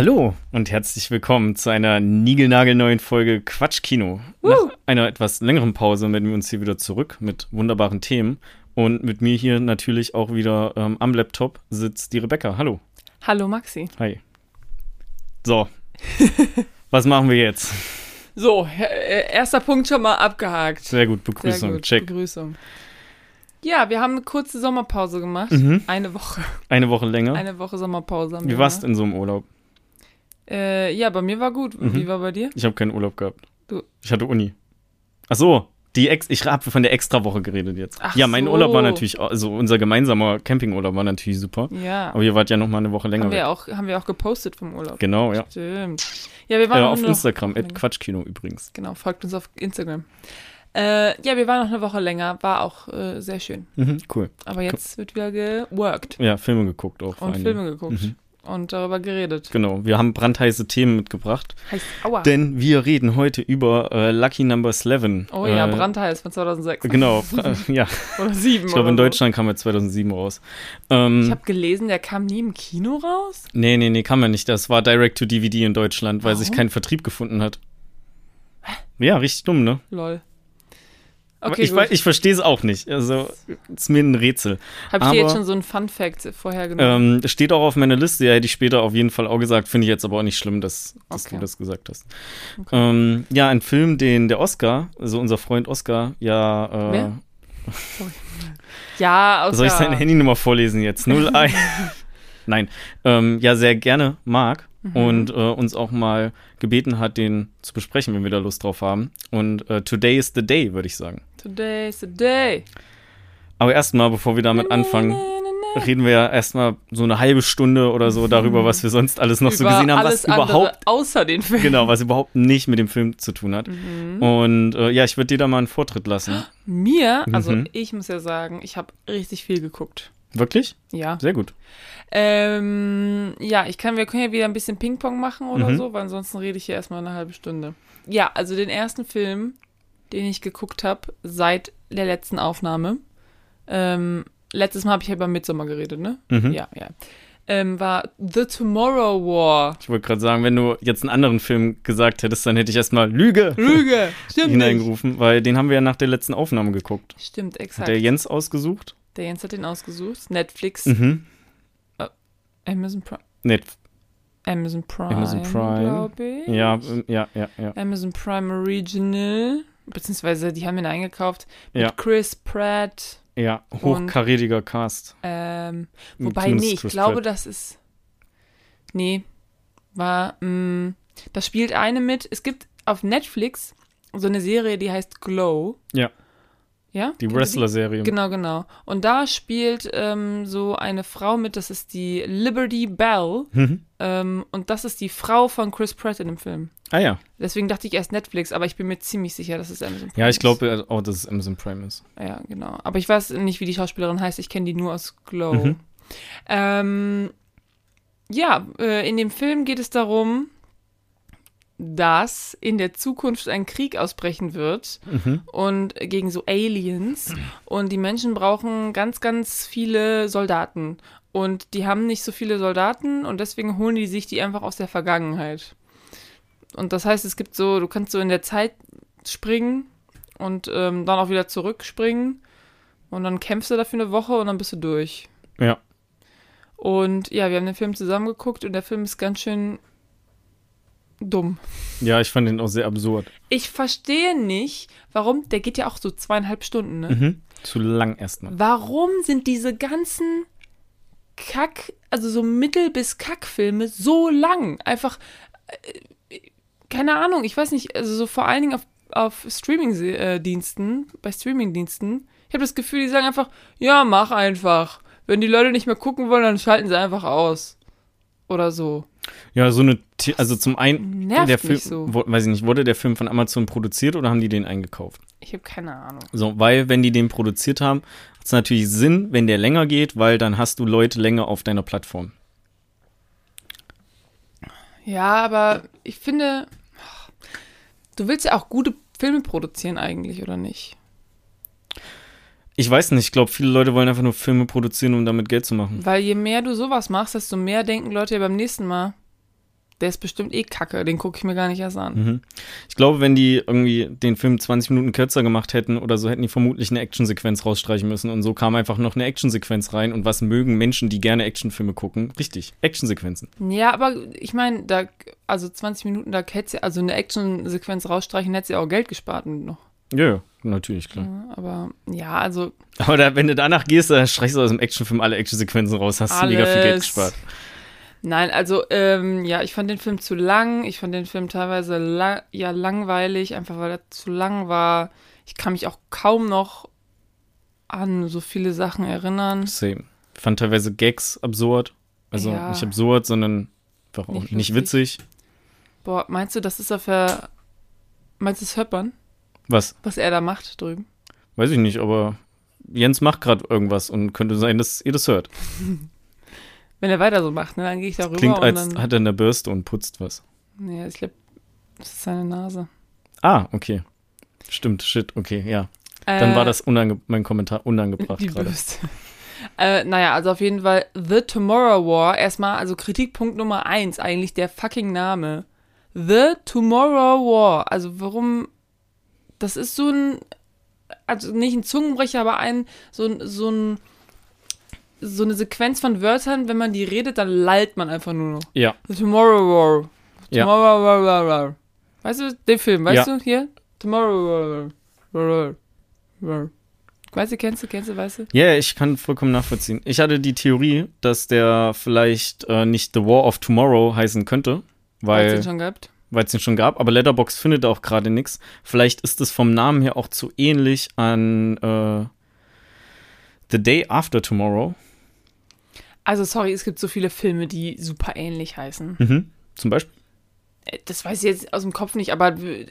Hallo und herzlich willkommen zu einer niegelnagelneuen Folge Quatschkino. Nach einer etwas längeren Pause melden wir uns hier wieder zurück mit wunderbaren Themen. Und mit mir hier natürlich auch wieder ähm, am Laptop sitzt die Rebecca. Hallo. Hallo Maxi. Hi. So. Was machen wir jetzt? So, äh, erster Punkt schon mal abgehakt. Sehr gut, Begrüßung. Sehr gut, Check. Begrüßung. Ja, wir haben eine kurze Sommerpause gemacht. Mhm. Eine Woche. Eine Woche länger. Eine Woche Sommerpause. Haben Wie warst du in so einem Urlaub? Äh, ja, bei mir war gut. Mhm. Wie war bei dir? Ich habe keinen Urlaub gehabt. Du- Ich hatte Uni. Ach so, die Ex ich habe von der Extrawoche geredet jetzt. Ach ja, mein so. Urlaub war natürlich, also unser gemeinsamer Campingurlaub war natürlich super. Ja. Aber ihr wart ja noch mal eine Woche länger Haben wir, auch, haben wir auch gepostet vom Urlaub. Genau, ja. Stimmt. Ja, wir waren Äh, auf Instagram, at Quatschkino übrigens. Genau, folgt uns auf Instagram. Äh, ja, wir waren noch eine Woche länger. War auch äh, sehr schön. Mhm, cool. Aber jetzt wird wieder geworkt Ja, Filme geguckt auch. und Filme geguckt. Mhm. Und darüber geredet. Genau, wir haben brandheiße Themen mitgebracht, Heißt Aua. denn wir reden heute über äh, Lucky Number 11. oh ja, äh, Brandheiß von 2006. Genau, ja. Oder 7 Ich glaube, in Deutschland kam er 2007 raus. Ähm, Ich habe gelesen, der kam nie im Kino raus. nee, nee, nee, kam er nicht. Das war Direct to DVD in Deutschland, weil sich Warum? kein Vertrieb gefunden hat. Ja, richtig dumm, ne? Lol. Okay, ich ich verstehe es auch nicht. Also, ist mir ein Rätsel. Habe ich dir jetzt schon so ein Fun-Fact vorher genommen? Ähm, steht auch auf meiner Liste, ja, hätte ich später auf jeden Fall auch gesagt. Finde ich jetzt aber auch nicht schlimm, dass, dass Okay. du das gesagt hast. Okay. Ähm, ja, ein Film, den der Oscar, also unser Freund Oscar, ja. Äh, ja, aus soll ich seine Handynummer vorlesen jetzt? 01. Nein. Ähm, ja, sehr gerne mag Mhm. und äh, uns auch mal gebeten hat, den zu besprechen, wenn wir da Lust drauf haben. Und äh, today is the day, würde ich sagen. Today's the day. Aber erstmal, bevor wir damit anfangen, reden wir ja erstmal so eine halbe Stunde oder so darüber, was wir sonst alles noch so Über gesehen haben, was überhaupt außer den Film. Genau, was überhaupt nicht mit dem Film zu tun hat. Mhm. Und äh, ja, ich würde dir da mal einen Vortritt lassen. Mir, also Mhm. ich muss ja sagen, ich habe richtig viel geguckt. Wirklich? Ja. Sehr gut. Ähm, ja, ich kann, wir können ja wieder ein bisschen Ping-Pong machen oder Mhm. so, weil ansonsten rede ich hier erstmal eine halbe Stunde. Ja, also den ersten Film, den ich geguckt habe seit der letzten Aufnahme. Ähm, letztes Mal habe ich ja über Midsommar geredet, ne? Mhm. Ja, ja. Ähm, war The Tomorrow War. Ich wollte gerade sagen, wenn du jetzt einen anderen Film gesagt hättest, dann hätte ich erstmal Lüge Lüge! Stimmt nicht. hineingerufen, weil den haben wir ja nach der letzten Aufnahme geguckt. Stimmt, Hat exakt. der Jens ausgesucht? Der Jens hat den ausgesucht. Netflix, Mhm. Amazon Prime. Nee, Amazon Prime, Amazon Prime. glaube ich. ja, ähm, ja, ja, ja. Amazon Prime Original, beziehungsweise die haben ihn eingekauft mit Ja. Chris Pratt. Ja, hochkarätiger Cast. Ähm, wobei, Zumindest nee, ich Chris glaube, Pratt. das ist. Nee, war. Mh, da spielt eine mit. Es gibt auf Netflix so eine Serie, die heißt Glow. Ja. Ja? Die Wrestler-Serie. Genau, genau. Und da spielt ähm, so eine Frau mit, das ist die Liberty Bell. Mhm. Ähm, und das ist die Frau von Chris Pratt in dem Film. Ah ja. Deswegen dachte ich erst Netflix, aber ich bin mir ziemlich sicher, dass es Amazon Prime Ja, ich ist. glaube auch, dass es Amazon Prime ist. Ja, genau. Aber ich weiß nicht, wie die Schauspielerin heißt. Ich kenne die nur aus Glow. Mhm. Ähm, ja, äh, in dem Film geht es darum, dass in der Zukunft ein Krieg ausbrechen wird Mhm. und gegen so Aliens und die Menschen brauchen ganz, ganz viele Soldaten und die haben nicht so viele Soldaten und deswegen holen die sich die einfach aus der Vergangenheit. Und das heißt, es gibt so, du kannst so in der Zeit springen und ähm, dann auch wieder zurückspringen und dann kämpfst du dafür eine Woche und dann bist du durch. Ja. Und ja, wir haben den Film zusammen geguckt und der Film ist ganz schön dumm. Ja, ich fand den auch sehr absurd. Ich verstehe nicht, warum, der geht ja auch so zweieinhalb Stunden, ne? Mhm. Zu lang erstmal. Warum sind diese ganzen Kack, also so Mittel- bis Kackfilme so lang? Einfach, äh, keine Ahnung, ich weiß nicht, also so vor allen Dingen auf, auf Streaming-Diensten, bei Streaming-Diensten, ich habe das Gefühl, die sagen einfach, ja, mach einfach. Wenn die Leute nicht mehr gucken wollen, dann schalten sie einfach aus. Oder so. Ja, so eine, The- also zum einen, Nervt der Film, so. wo, weiß ich nicht, wurde der Film von Amazon produziert oder haben die den eingekauft? Ich habe keine Ahnung. So, weil wenn die den produziert haben, hat es natürlich Sinn, wenn der länger geht, weil dann hast du Leute länger auf deiner Plattform. Ja, aber ich finde, du willst ja auch gute Filme produzieren eigentlich, oder nicht? Ich weiß nicht, ich glaube, viele Leute wollen einfach nur Filme produzieren, um damit Geld zu machen. Weil je mehr du sowas machst, desto mehr denken Leute ja beim nächsten Mal, der ist bestimmt eh kacke, den gucke ich mir gar nicht erst an. Mhm. Ich glaube, wenn die irgendwie den Film 20 Minuten kürzer gemacht hätten oder so, hätten die vermutlich eine Actionsequenz rausstreichen müssen. Und so kam einfach noch eine Actionsequenz rein. Und was mögen Menschen, die gerne Actionfilme gucken? Richtig, Actionsequenzen. Ja, aber ich meine, da, also 20 Minuten, da hätte sie, also eine Actionsequenz rausstreichen, hätte sie auch Geld gespart noch. Ja, natürlich, klar. Ja, aber ja, also. Aber da, wenn du danach gehst, dann streichst du aus dem Actionfilm alle Actionsequenzen raus, hast du mega viel Geld gespart. Nein, also ähm, ja, ich fand den Film zu lang. Ich fand den Film teilweise la ja langweilig, einfach weil er zu lang war. Ich kann mich auch kaum noch an so viele Sachen erinnern. Same. Ich fand teilweise Gags absurd. Also Ja. nicht absurd, sondern einfach auch Nicht nicht, witzig. Boah, meinst du, das ist auf der. Meinst du, das man, Was? was er da macht drüben? Weiß ich nicht, aber Jens macht gerade irgendwas und könnte sein, dass ihr das hört. Wenn er weiter so macht, ne, dann gehe ich darüber Klingt, und als dann. hat er eine Bürste und putzt was. Nee, ich glaube, das ist seine Nase. Ah, okay. Stimmt, shit, okay, ja. Dann Äh, war das unange mein Kommentar unangebracht Die gerade. Bürste. äh, naja, also auf jeden Fall The Tomorrow War. Erstmal, also Kritikpunkt Nummer eins, eigentlich der fucking Name. The Tomorrow War. Also warum. Das ist so ein. Also nicht ein Zungenbrecher, aber ein. So, ein- so ein. So eine Sequenz von Wörtern, wenn man die redet, dann lallt man einfach nur noch. Ja, The Tomorrow War. Ja. Tomorrow War, War, War. Weißt du, den Film, weißt Ja. du, hier? Tomorrow War, War, War. Weißt du, kennst du, kennst du, weißt du? Ja, ich kann vollkommen nachvollziehen. Ich hatte die Theorie, dass der vielleicht äh, nicht The War of Tomorrow heißen könnte, weil den schon gehabt? weil es den schon gab, aber Letterbox findet auch gerade nichts. Vielleicht ist es vom Namen her auch zu ähnlich an äh, The Day After Tomorrow. Also, sorry, es gibt so viele Filme, die super ähnlich heißen. Mhm. Zum Beispiel. Äh, Das weiß ich jetzt aus dem Kopf nicht, aber w-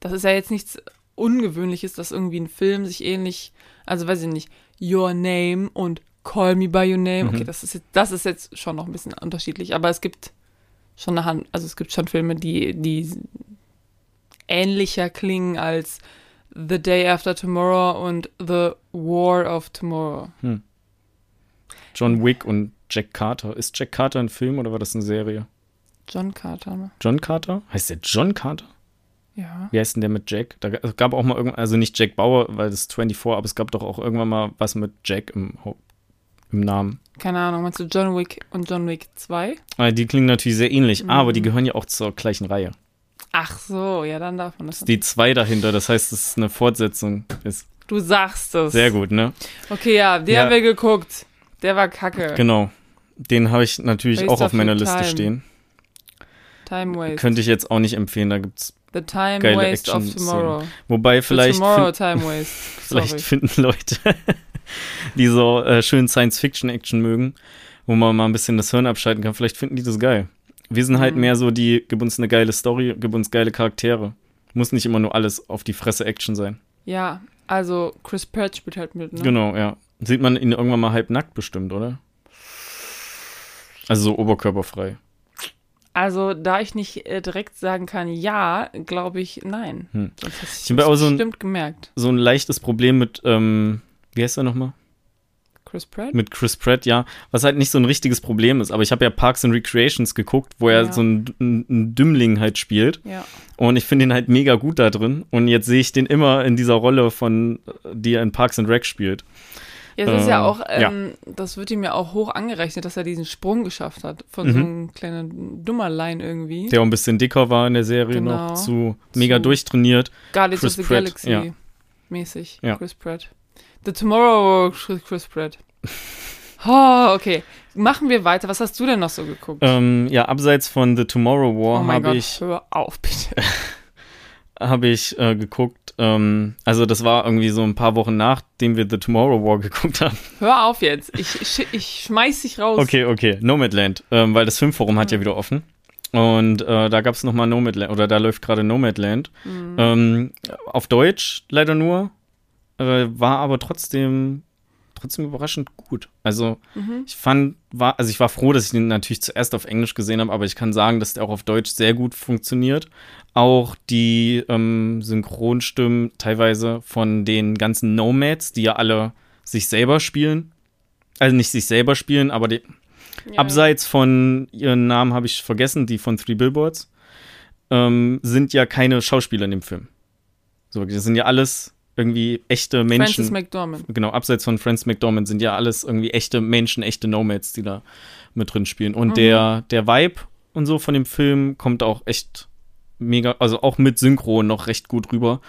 das ist ja jetzt nichts Ungewöhnliches, dass irgendwie ein Film sich ähnlich, also weiß ich nicht, Your Name und Call Me By Your Name. Okay, Mhm. das ist jetzt, das ist jetzt schon noch ein bisschen unterschiedlich, aber es gibt schon eine Hand, also es gibt schon Filme, die, die ähnlicher klingen als The Day After Tomorrow und The War of Tomorrow. John Wick und Jack Carter. Ist Jack Carter ein Film oder war das eine Serie? John Carter, ne? John Carter? Heißt der John Carter? Ja. Wie heißt denn der mit Jack? Da gab auch mal irgendwann, also nicht Jack Bauer, weil das ist 24, aber es gab doch auch irgendwann mal was mit Jack im, im Namen. Keine Ahnung, meinst du John Wick und John Wick 2? Ah, Die klingen natürlich sehr ähnlich, Mhm. aber die gehören ja auch zur gleichen Reihe. Ach so, ja, dann darf man das. Die zwei dahinter, das heißt, es ist eine Fortsetzung. Ist Du sagst es. sehr gut, ne? Okay, ja, den Ja. haben wir geguckt. Der war kacke. Genau. Den habe ich natürlich Waste auch auf of meiner Liste stehen. Time Waste. Könnte ich jetzt auch nicht empfehlen, da gibt's. The Time geile Waste of Action-Szenen. Tomorrow. Wobei vielleicht, Tomorrow Time Waste. vielleicht finden Leute, die so äh, schön Science-Fiction-Action mögen, wo man mal ein bisschen das Hirn abschalten kann, vielleicht finden die das geil. Wir sind halt Mhm. mehr so die, gib uns eine geile Story, gib uns geile Charaktere. Muss nicht immer nur alles auf die Fresse Action sein. Ja, also Chris Pratt spielt halt mit, ne? Genau, ja. Sieht man ihn irgendwann mal halb nackt bestimmt, oder? Also so oberkörperfrei. Also, da ich nicht äh, direkt sagen kann, ja, glaube ich, nein. Hm. Ich habe auch so ein- bestimmt gemerkt. So ein leichtes Problem mit, ähm, wie heißt er nochmal? Chris Pratt? Mit Chris Pratt, ja. Was halt nicht so ein richtiges Problem ist. Aber ich habe ja Parks and Recreations geguckt, wo er Ja. so ein, ein, ein Dümmling halt spielt. Ja. Und ich finde ihn halt mega gut da drin. Und jetzt sehe ich den immer in dieser Rolle von, die er in Parks and Rec spielt. Ja, es ist ja Äh, auch, ja. ähm, das wird ihm ja auch hoch angerechnet, dass er diesen Sprung geschafft hat. Von Mhm. so einem kleinen Dummerlein irgendwie. Der auch ein bisschen dicker war in der Serie Genau. noch, zu mega Zu- durchtrainiert. Guardians Chris of the Pratt, Galaxy ja. mäßig. Ja. Chris Pratt. The Tomorrow Chris Pratt. Oh, okay. Machen wir weiter. Was hast du denn noch so geguckt? Ähm, ja, abseits von The Tomorrow War oh habe ich hör auf, bitte. habe ich äh, geguckt. Ähm, also das war irgendwie so ein paar Wochen nachdem wir The Tomorrow War geguckt haben. Hör auf jetzt. Ich, ich, ich schmeiß dich raus. Okay, okay, Nomadland, ähm, weil das Filmforum hat ja wieder offen. Und äh, da gab es nochmal Nomadland, oder da läuft gerade Nomadland. Mhm. Ähm, auf Deutsch leider nur, äh, war aber trotzdem, trotzdem überraschend gut. Also Mhm. ich fand, war, also ich war froh, dass ich den natürlich zuerst auf Englisch gesehen habe, aber ich kann sagen, dass der auch auf Deutsch sehr gut funktioniert. Auch die ähm, Synchronstimmen teilweise von den ganzen Nomads, die ja alle sich selber spielen. Also nicht sich selber spielen, aber die, Ja. Abseits von ihren Namen habe ich vergessen, die von Three Billboards, ähm, sind ja keine Schauspieler in dem Film. So, das sind ja alles irgendwie echte Menschen. Francis McDormand. genau, abseits von Francis McDormand sind ja alles irgendwie echte Menschen, echte Nomads, die da mit drin spielen. Und Mhm. der, der Vibe und so von dem Film kommt auch echt mega, also auch mit Synchro noch recht gut rüber.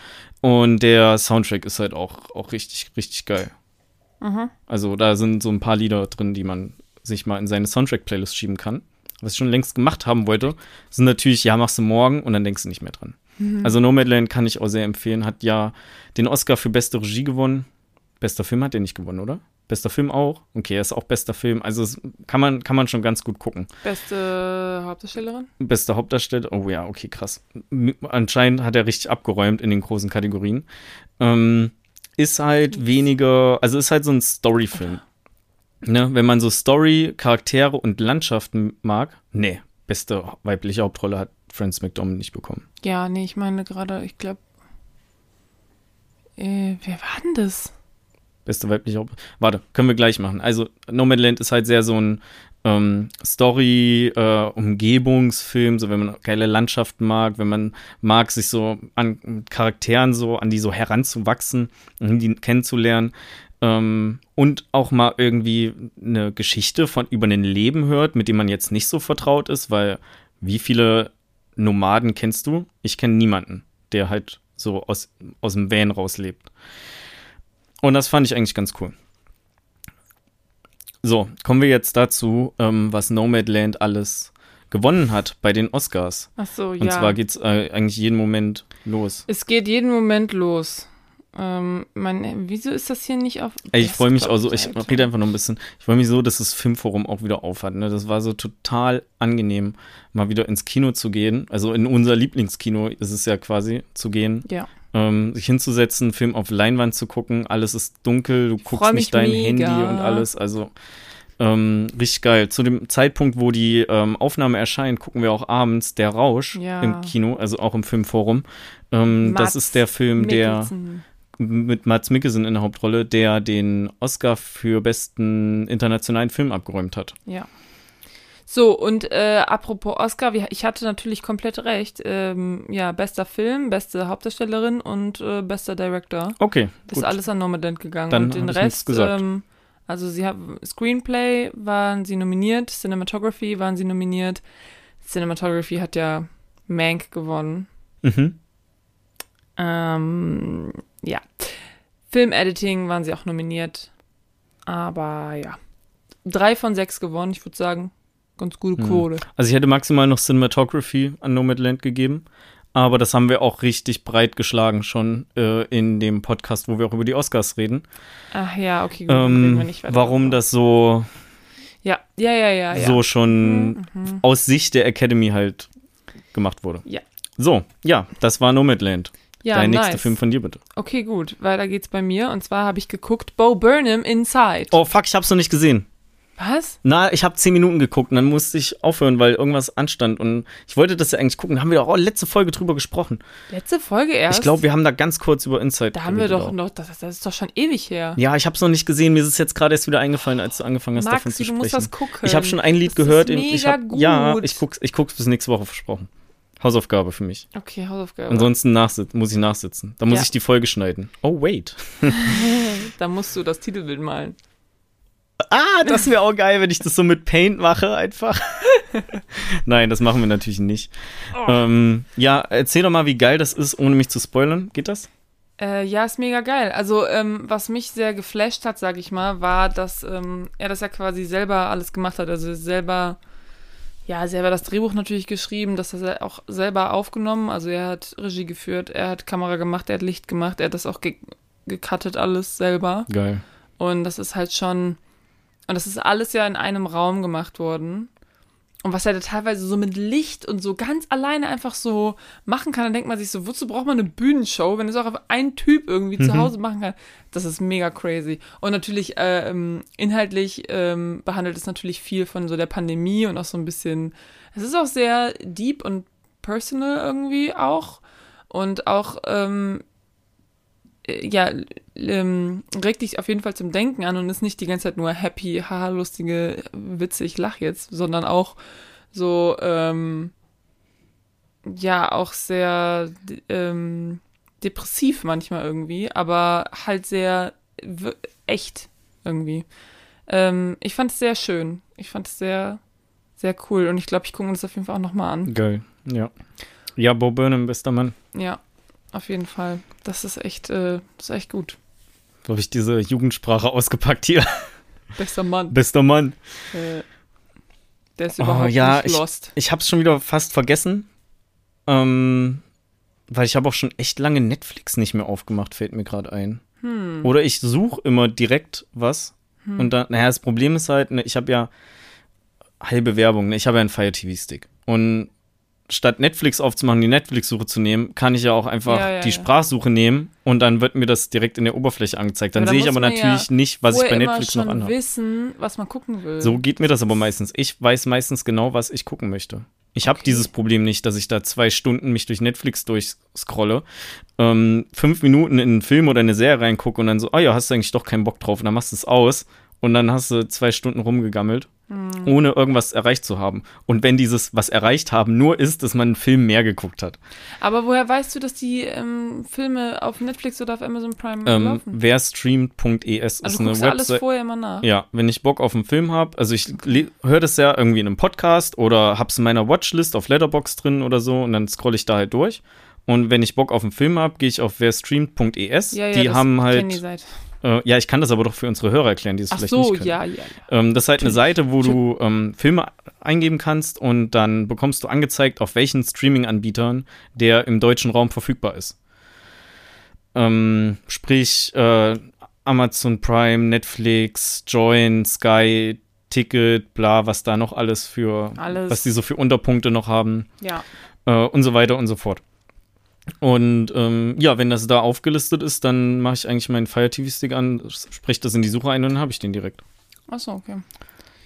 Und der Soundtrack ist halt auch, auch richtig, richtig geil. Mhm. Also da sind so ein paar Lieder drin, die man sich mal in seine Soundtrack-Playlist schieben kann. Was ich schon längst gemacht haben wollte, sind natürlich, ja, machst du morgen und dann denkst du nicht mehr dran. Also Nomadland kann ich auch sehr empfehlen. Hat ja den Oscar für beste Regie gewonnen. Bester Film hat er nicht gewonnen, oder? Bester Film auch? Okay, er ist auch bester Film. Also kann man, kann man schon ganz gut gucken. Beste Hauptdarstellerin? Bester Hauptdarsteller, oh ja, okay, krass. Anscheinend hat er richtig abgeräumt in den großen Kategorien. Ähm, ist halt weniger, also ist halt so ein Story-Film. Ne? Wenn man so Story, Charaktere und Landschaften mag, nee, beste weibliche Hauptrolle hat Frances McDormand nicht bekommen. Ja, nee, ich meine gerade, ich glaube. Äh, wer war denn das? Beste weibliche Hauptrolle. Warte, können wir gleich machen. Also, Nomadland ist halt sehr so ein ähm, Story-Umgebungsfilm, so wenn man geile Landschaften mag, wenn man mag, sich so an Charakteren so, an die so heranzuwachsen, um die kennenzulernen. Ähm, und auch mal irgendwie eine Geschichte von über ein Leben hört, mit dem man jetzt nicht so vertraut ist, weil wie viele Nomaden kennst du? Ich kenne niemanden, der halt so aus, aus dem Van rauslebt. Und das fand ich eigentlich ganz cool. So, kommen wir jetzt dazu, ähm, was Nomadland alles gewonnen hat bei den Oscars. Ach so, Und ja. zwar geht's äh, eigentlich jeden Moment los. es geht jeden Moment los. Ähm, mein, wieso ist das hier nicht auf. Ey, ich freue mich auch so, ich rede einfach noch ein bisschen. Ich freue mich so, dass das Filmforum auch wieder aufhat. Ne? Das war so total angenehm, mal wieder ins Kino zu gehen. Also in unser Lieblingskino ist es ja quasi zu gehen, Ja. ähm, sich hinzusetzen, Film auf Leinwand zu gucken. Alles ist dunkel, du guckst freu mich nicht dein mega. Handy und alles. Also ähm, richtig geil. Zu dem Zeitpunkt, wo die ähm, Aufnahme erscheint, gucken wir auch abends Der Rausch Ja. im Kino, also auch im Filmforum. Ähm, das ist der Film, der Mikkelsen. Mit Mats Mikkelsen in der Hauptrolle, der den Oscar für besten internationalen Film abgeräumt hat. Ja. So, und äh, apropos Oscar, ich hatte natürlich komplett recht. Ähm, ja, bester Film, beste Hauptdarstellerin und äh, bester Director. Okay, Ist gut. alles an Nomadland gegangen. Dann und den Rest, gesagt. ähm, also sie haben Screenplay waren sie nominiert, Cinematography waren sie nominiert. Cinematography hat ja Mank gewonnen. Mhm. Ähm, ja. Film-Editing waren sie auch nominiert. Aber ja. Drei von sechs gewonnen, ich würde sagen. Ganz gute Hm. Quote. Also ich hätte maximal noch Cinematography an Nomadland gegeben, aber das haben wir auch richtig breit geschlagen schon äh, in dem Podcast, wo wir auch über die Oscars reden. Ach ja, okay, gut. reden wir Ähm, nicht weiter warum das so, Ja, ja, ja, ja. ja. so schon Mhm. aus Sicht der Academy halt gemacht wurde. Ja. So, ja, das war Nomadland. Ja, Dein nice. nächster Film von dir bitte. Okay, gut. Weiter geht's bei mir. Und zwar habe ich geguckt Bo Burnham Inside. Oh fuck, ich hab's noch nicht gesehen. Was? Na, ich habe zehn Minuten geguckt und dann musste ich aufhören, weil irgendwas anstand. Und ich wollte das ja eigentlich gucken. Da haben wir doch auch letzte Folge drüber gesprochen. Letzte Folge erst? Ich glaube, wir haben da ganz kurz über Inside Da haben wir doch auch. noch, das, das ist doch schon ewig her. Ja, ich habe es noch nicht gesehen. Mir ist es jetzt gerade erst wieder eingefallen, als du angefangen hast, davon Maxi, zu du sprechen. musst das gucken. ich habe schon ein Lied Das gehört. Ist in- ich mega hab, gut. Ja, ich guck's, ich guck's bis nächste Woche versprochen. Hausaufgabe für mich. Okay, Hausaufgabe. Ansonsten muss ich nachsitzen. Da muss Ja. ich die Folge schneiden. Oh, wait. da musst du das Titelbild malen. Ah, das wäre auch geil, wenn ich das so mit Paint mache, einfach. Nein, das machen wir natürlich nicht. Oh. Ähm, ja, erzähl doch mal, wie geil das ist, ohne mich zu spoilern. Geht das? Äh, ja, ist mega geil. Also, ähm, was mich sehr geflasht hat, sag ich mal, war, dass ähm, er das ja quasi selber alles gemacht hat. Also selber, ja, selber das Drehbuch natürlich geschrieben, das hat er auch selber aufgenommen. Also er hat Regie geführt, er hat Kamera gemacht, er hat Licht gemacht, er hat das auch ge gecuttet alles selber. Geil. Und das ist halt schon, und das ist alles ja in einem Raum gemacht worden. Und was er da teilweise so mit Licht und so ganz alleine einfach so machen kann, dann denkt man sich so, wozu braucht man eine Bühnenshow, wenn es auch ein Typ irgendwie zu Mhm. Hause machen kann? Das ist mega crazy. Und natürlich äh, ähm, inhaltlich ähm, behandelt es natürlich viel von so der Pandemie und auch so ein bisschen, es ist auch sehr deep und personal irgendwie auch. Und auch, ähm, äh, ja, ähm, regt dich auf jeden Fall zum Denken an und ist nicht die ganze Zeit nur happy, haha, lustige Witze, ich lach jetzt, sondern auch so, ähm, ja, auch sehr ähm, depressiv manchmal irgendwie, aber halt sehr echt irgendwie. Ähm, ich fand es sehr schön. Ich fand es sehr, sehr cool und ich glaube, ich gucke mir das auf jeden Fall auch nochmal an. Geil, ja. Ja, Bo Burnham, bester Mann. Ja, auf jeden Fall. Das ist echt, äh, das ist echt gut. Habe ich diese Jugendsprache ausgepackt hier. Bester Mann. Bester Mann. Äh, der ist überhaupt oh, ja, nicht lost. Ich, ich habe es schon wieder fast vergessen. Ähm, weil ich habe auch schon echt lange Netflix nicht mehr aufgemacht, fällt mir gerade ein. Hm. Oder ich suche immer direkt was. Hm. Und dann, naja, das Problem ist halt, ne, ich habe ja halbe Werbung, ne? ich habe ja einen Fire TV-Stick. Und statt Netflix aufzumachen, die Netflix-Suche zu nehmen, kann ich ja auch einfach Ja, ja, die. Sprachsuche nehmen und dann wird mir das direkt in der Oberfläche angezeigt. Dann Aber da sehe ich aber natürlich nicht, was ich bei Netflix noch anhabe. wissen, was man gucken will. So geht mir das aber meistens. Ich weiß meistens genau, was ich gucken möchte. Ich habe Okay. dieses Problem nicht, dass ich da zwei Stunden mich durch Netflix durchscrolle, ähm, fünf Minuten in einen Film oder eine Serie reingucke und dann so, ah ja, hast du eigentlich doch keinen Bock drauf und dann machst du es aus und dann hast du zwei Stunden rumgegammelt, Hm. ohne irgendwas erreicht zu haben. Und wenn dieses was erreicht haben nur ist, dass man einen Film mehr geguckt hat. Aber woher weißt du, dass die ähm, Filme auf Netflix oder auf Amazon Prime Ähm, laufen? wer streamt.es Also ist du eine ja alles Website. vorher immer nach. Ja, wenn ich Bock auf einen Film habe, also ich höre das ja irgendwie in einem Podcast oder hab's in meiner Watchlist auf Letterbox drin oder so und dann scroll ich da halt durch. Und wenn ich Bock auf einen Film habe, gehe ich auf werstreamt.es. Ja, ja, die haben halt. Äh, ja, ich kann das aber doch für unsere Hörer erklären, die es Ach vielleicht so, nicht können. ja, ja, ja. Ähm, das ist halt eine Seite, wo du ähm, Filme eingeben kannst und dann bekommst du angezeigt, auf welchen Streaming-Anbietern der im deutschen Raum verfügbar ist. Ähm, sprich, äh, Amazon Prime, Netflix, Join, Sky, Ticket, bla, was da noch alles für, Alles. was die so für Unterpunkte noch haben Ja. äh, und so weiter und so fort. Und ähm, ja, wenn das da aufgelistet ist, dann mache ich eigentlich meinen Fire TV Stick an, spreche das in die Suche ein und dann habe ich den direkt. Achso, okay.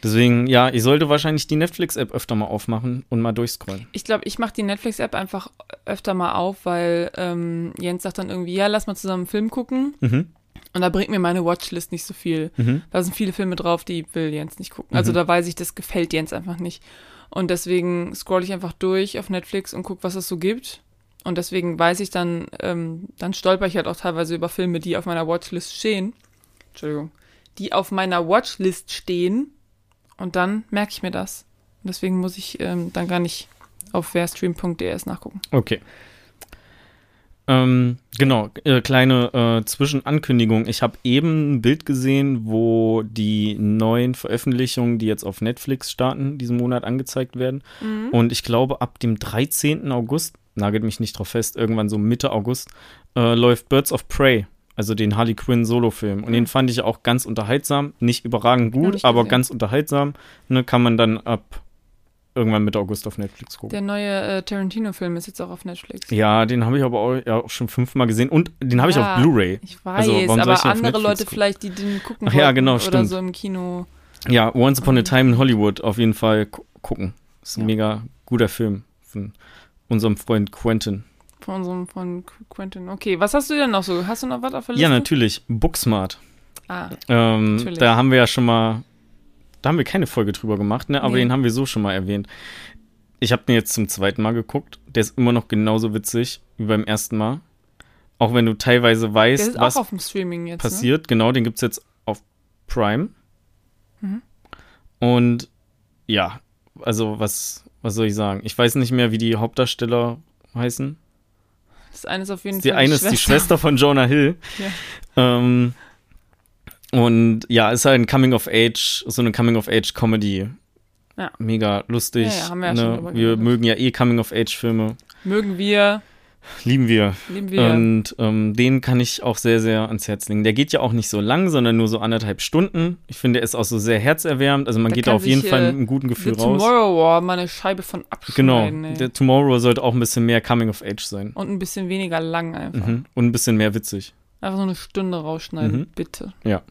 Deswegen, ja, ich sollte wahrscheinlich die Netflix-App öfter mal aufmachen und mal durchscrollen. Ich glaube, ich mache die Netflix-App einfach öfter mal auf, weil ähm, Jens sagt dann irgendwie, ja, lass mal zusammen einen Film gucken. Mhm. Und da bringt mir meine Watchlist nicht so viel. Mhm. Da sind viele Filme drauf, die will Jens nicht gucken. Also Mhm. da weiß ich, das gefällt Jens einfach nicht. Und deswegen scroll ich einfach durch auf Netflix und gucke, was es so gibt. Und deswegen weiß ich dann, ähm, dann stolper ich halt auch teilweise über Filme, die auf meiner Watchlist stehen. Entschuldigung. Die auf meiner Watchlist stehen. Und dann merke ich mir das. Und deswegen muss ich ähm, dann gar nicht auf verstream.ds nachgucken. Okay. Ähm, genau, äh, kleine äh, Zwischenankündigung. Ich habe eben ein Bild gesehen, wo die neuen Veröffentlichungen, die jetzt auf Netflix starten, diesen Monat angezeigt werden. Und ich glaube, ab dem 13. August, nagelt mich nicht drauf fest, irgendwann so Mitte August, äh, läuft Birds of Prey, also den Harley Quinn Solo-Film. Und den fand ich auch ganz unterhaltsam. Nicht überragend gut, ich aber ganz unterhaltsam. Ne, kann man dann ab irgendwann Mitte August auf Netflix gucken. Der neue äh, Tarantino-Film ist jetzt auch auf Netflix. Ja, den habe ich aber auch, ja, auch schon fünfmal gesehen und den habe ich Ja, auf Blu-ray. Ich weiß, Also, warum soll aber andere Leute gucken? vielleicht, die den gucken Ach ja, genau, oder stimmt. so im Kino. Ja, Once Upon a Time in Hollywood auf jeden Fall gu gucken. Ist ein Ja. mega guter Film von unserem Freund Quentin. Von unserem, von Quentin. Okay, was hast du denn noch so? Hast du noch was auf der Liste? Ja, natürlich. Booksmart. Ah, Ähm, Natürlich. da haben wir ja schon mal, da haben wir keine Folge drüber gemacht, ne? Aber Nee. den haben wir so schon mal erwähnt. Ich habe den jetzt zum zweiten Mal geguckt. Der ist immer noch genauso witzig wie beim ersten Mal. Auch wenn du teilweise weißt, was auch auf dem Streaming jetzt. Ne? passiert. Genau, den gibt es jetzt auf Prime. Mhm. Und ja, also was, was soll ich sagen? Ich weiß nicht mehr, wie die Hauptdarsteller heißen. Das eine ist auf jeden Die Fall eine ist die Schwester von Jonah Hill. Ja. Ähm, und ja, ist halt ein Coming-of-Age, so eine Coming-of-Age-Comedy. Ja. Mega lustig. Ja, ja, haben wir ne? Wir mögen ja eh Coming-of-Age-Filme. Mögen wir, Lieben wir. lieben wir. Und ähm, den kann ich auch sehr, sehr ans Herz legen. Der geht ja auch nicht so lang, sondern nur so anderthalb Stunden. Ich finde, er ist auch so sehr herzerwärmend. Also man Da geht da auf jeden Fall äh, mit einem guten The Gefühl raus. Tomorrow War mal eine Scheibe von Genau. abschneiden. ey. Der Tomorrow sollte auch ein bisschen mehr Coming-of-Age sein. Und ein bisschen weniger lang einfach. Mhm. Und ein bisschen mehr witzig. Einfach so eine Stunde rausschneiden, Mhm. bitte. Ja.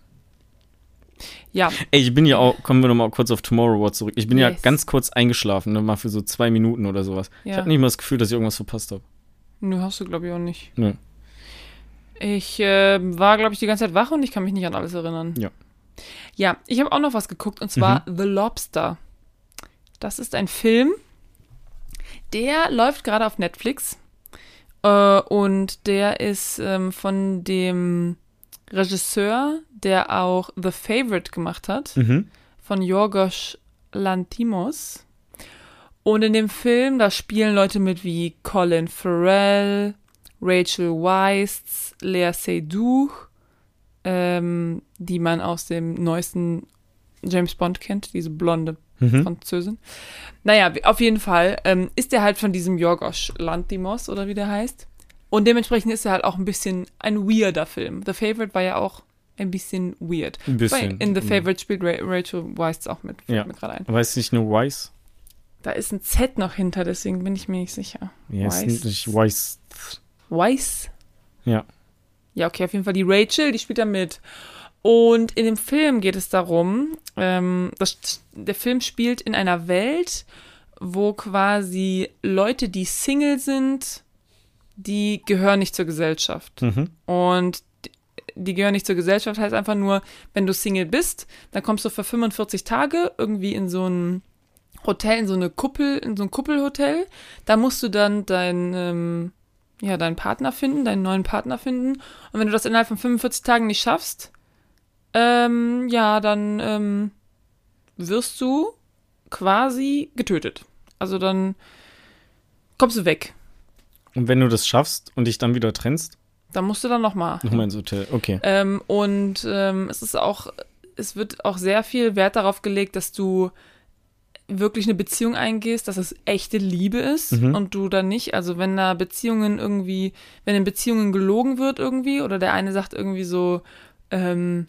Ja, Ey, ich bin ja auch, kommen wir nochmal kurz auf Tomorrow War zurück. Ich bin ja Yes. ganz kurz eingeschlafen, ne, mal für so zwei Minuten oder sowas. Ich ja. hatte nicht mal das Gefühl, dass ich irgendwas verpasst habe. Nö, hast du, glaube ich, auch nicht. Nö. Ich äh, war, glaube ich, die ganze Zeit wach und ich kann mich nicht an alles erinnern. Ja. Ja, ich habe auch noch was geguckt und zwar Mhm. The Lobster. Das ist ein Film, der läuft gerade auf Netflix äh, und der ist ähm, von dem Regisseur, der auch The Favorite gemacht hat, Mhm. von Yorgos Lantimos. Und in dem Film, da spielen Leute mit wie Colin Farrell, Rachel Weisz, Lea Seydoux, ähm, die man aus dem neuesten James Bond kennt, diese blonde Mhm. Französin. Naja, auf jeden Fall ähm, ist er halt von diesem Yorgos Lantimos oder wie der heißt. Und dementsprechend ist er halt auch ein bisschen ein weirder Film. The Favorite war ja auch ein bisschen weird. Ein bisschen. Weil in The. Favorite spielt Ra Rachel Weisz auch mit. Ja. mir gerade ein. Ist nicht nur Weiss? Da ist ein Z noch hinter, deswegen bin ich mir nicht sicher. Ja, ist Weiss. nicht Weiss. Weiss? Ja. Ja, okay, auf jeden Fall die Rachel, die spielt da mit. Und in dem Film geht es darum, ähm, dass der Film spielt in einer Welt, wo quasi Leute, die Single sind, die gehören nicht zur Gesellschaft. Mhm. Und die- die gehören nicht zur Gesellschaft, heißt einfach nur, wenn du Single bist, dann kommst du für 45 Tage irgendwie in so ein Hotel, in so eine Kuppel, in so ein Kuppelhotel. Da musst du dann dein, ähm, ja, deinen Partner finden, deinen neuen Partner finden. Und wenn du das innerhalb von 45 Tagen nicht schaffst, ähm, ja, dann ähm, wirst du quasi getötet. Also dann kommst du weg. Und wenn du das schaffst und dich dann wieder trennst, Dann musst du dann nochmal. nochmal ins Hotel. Okay. Ähm, und ähm, es ist auch, es wird auch sehr viel Wert darauf gelegt, dass du wirklich eine Beziehung eingehst, dass es echte Liebe ist Mhm. und du dann nicht, also wenn da Beziehungen irgendwie, wenn in Beziehungen gelogen wird irgendwie oder der eine sagt irgendwie so, ähm,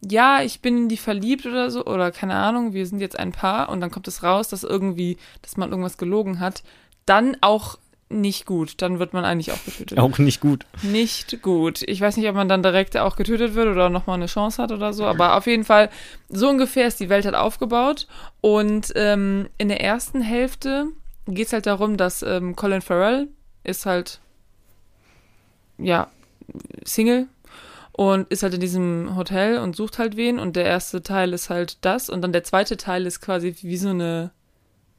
ja, ich bin in die verliebt oder so oder keine Ahnung, wir sind jetzt ein Paar und dann kommt es raus, dass irgendwie, dass man irgendwas gelogen hat, dann auch nicht gut, dann wird man eigentlich auch getötet. Auch nicht gut. Nicht gut. Ich weiß nicht, ob man dann direkt auch getötet wird oder nochmal eine Chance hat oder so, aber auf jeden Fall, so ungefähr ist die Welt halt aufgebaut. Und ähm, in der ersten Hälfte geht es halt darum, dass ähm, Colin Farrell ist halt, ja, Single und ist halt in diesem Hotel und sucht halt wen. Und der erste Teil ist halt das. Und dann der zweite Teil ist quasi wie so eine,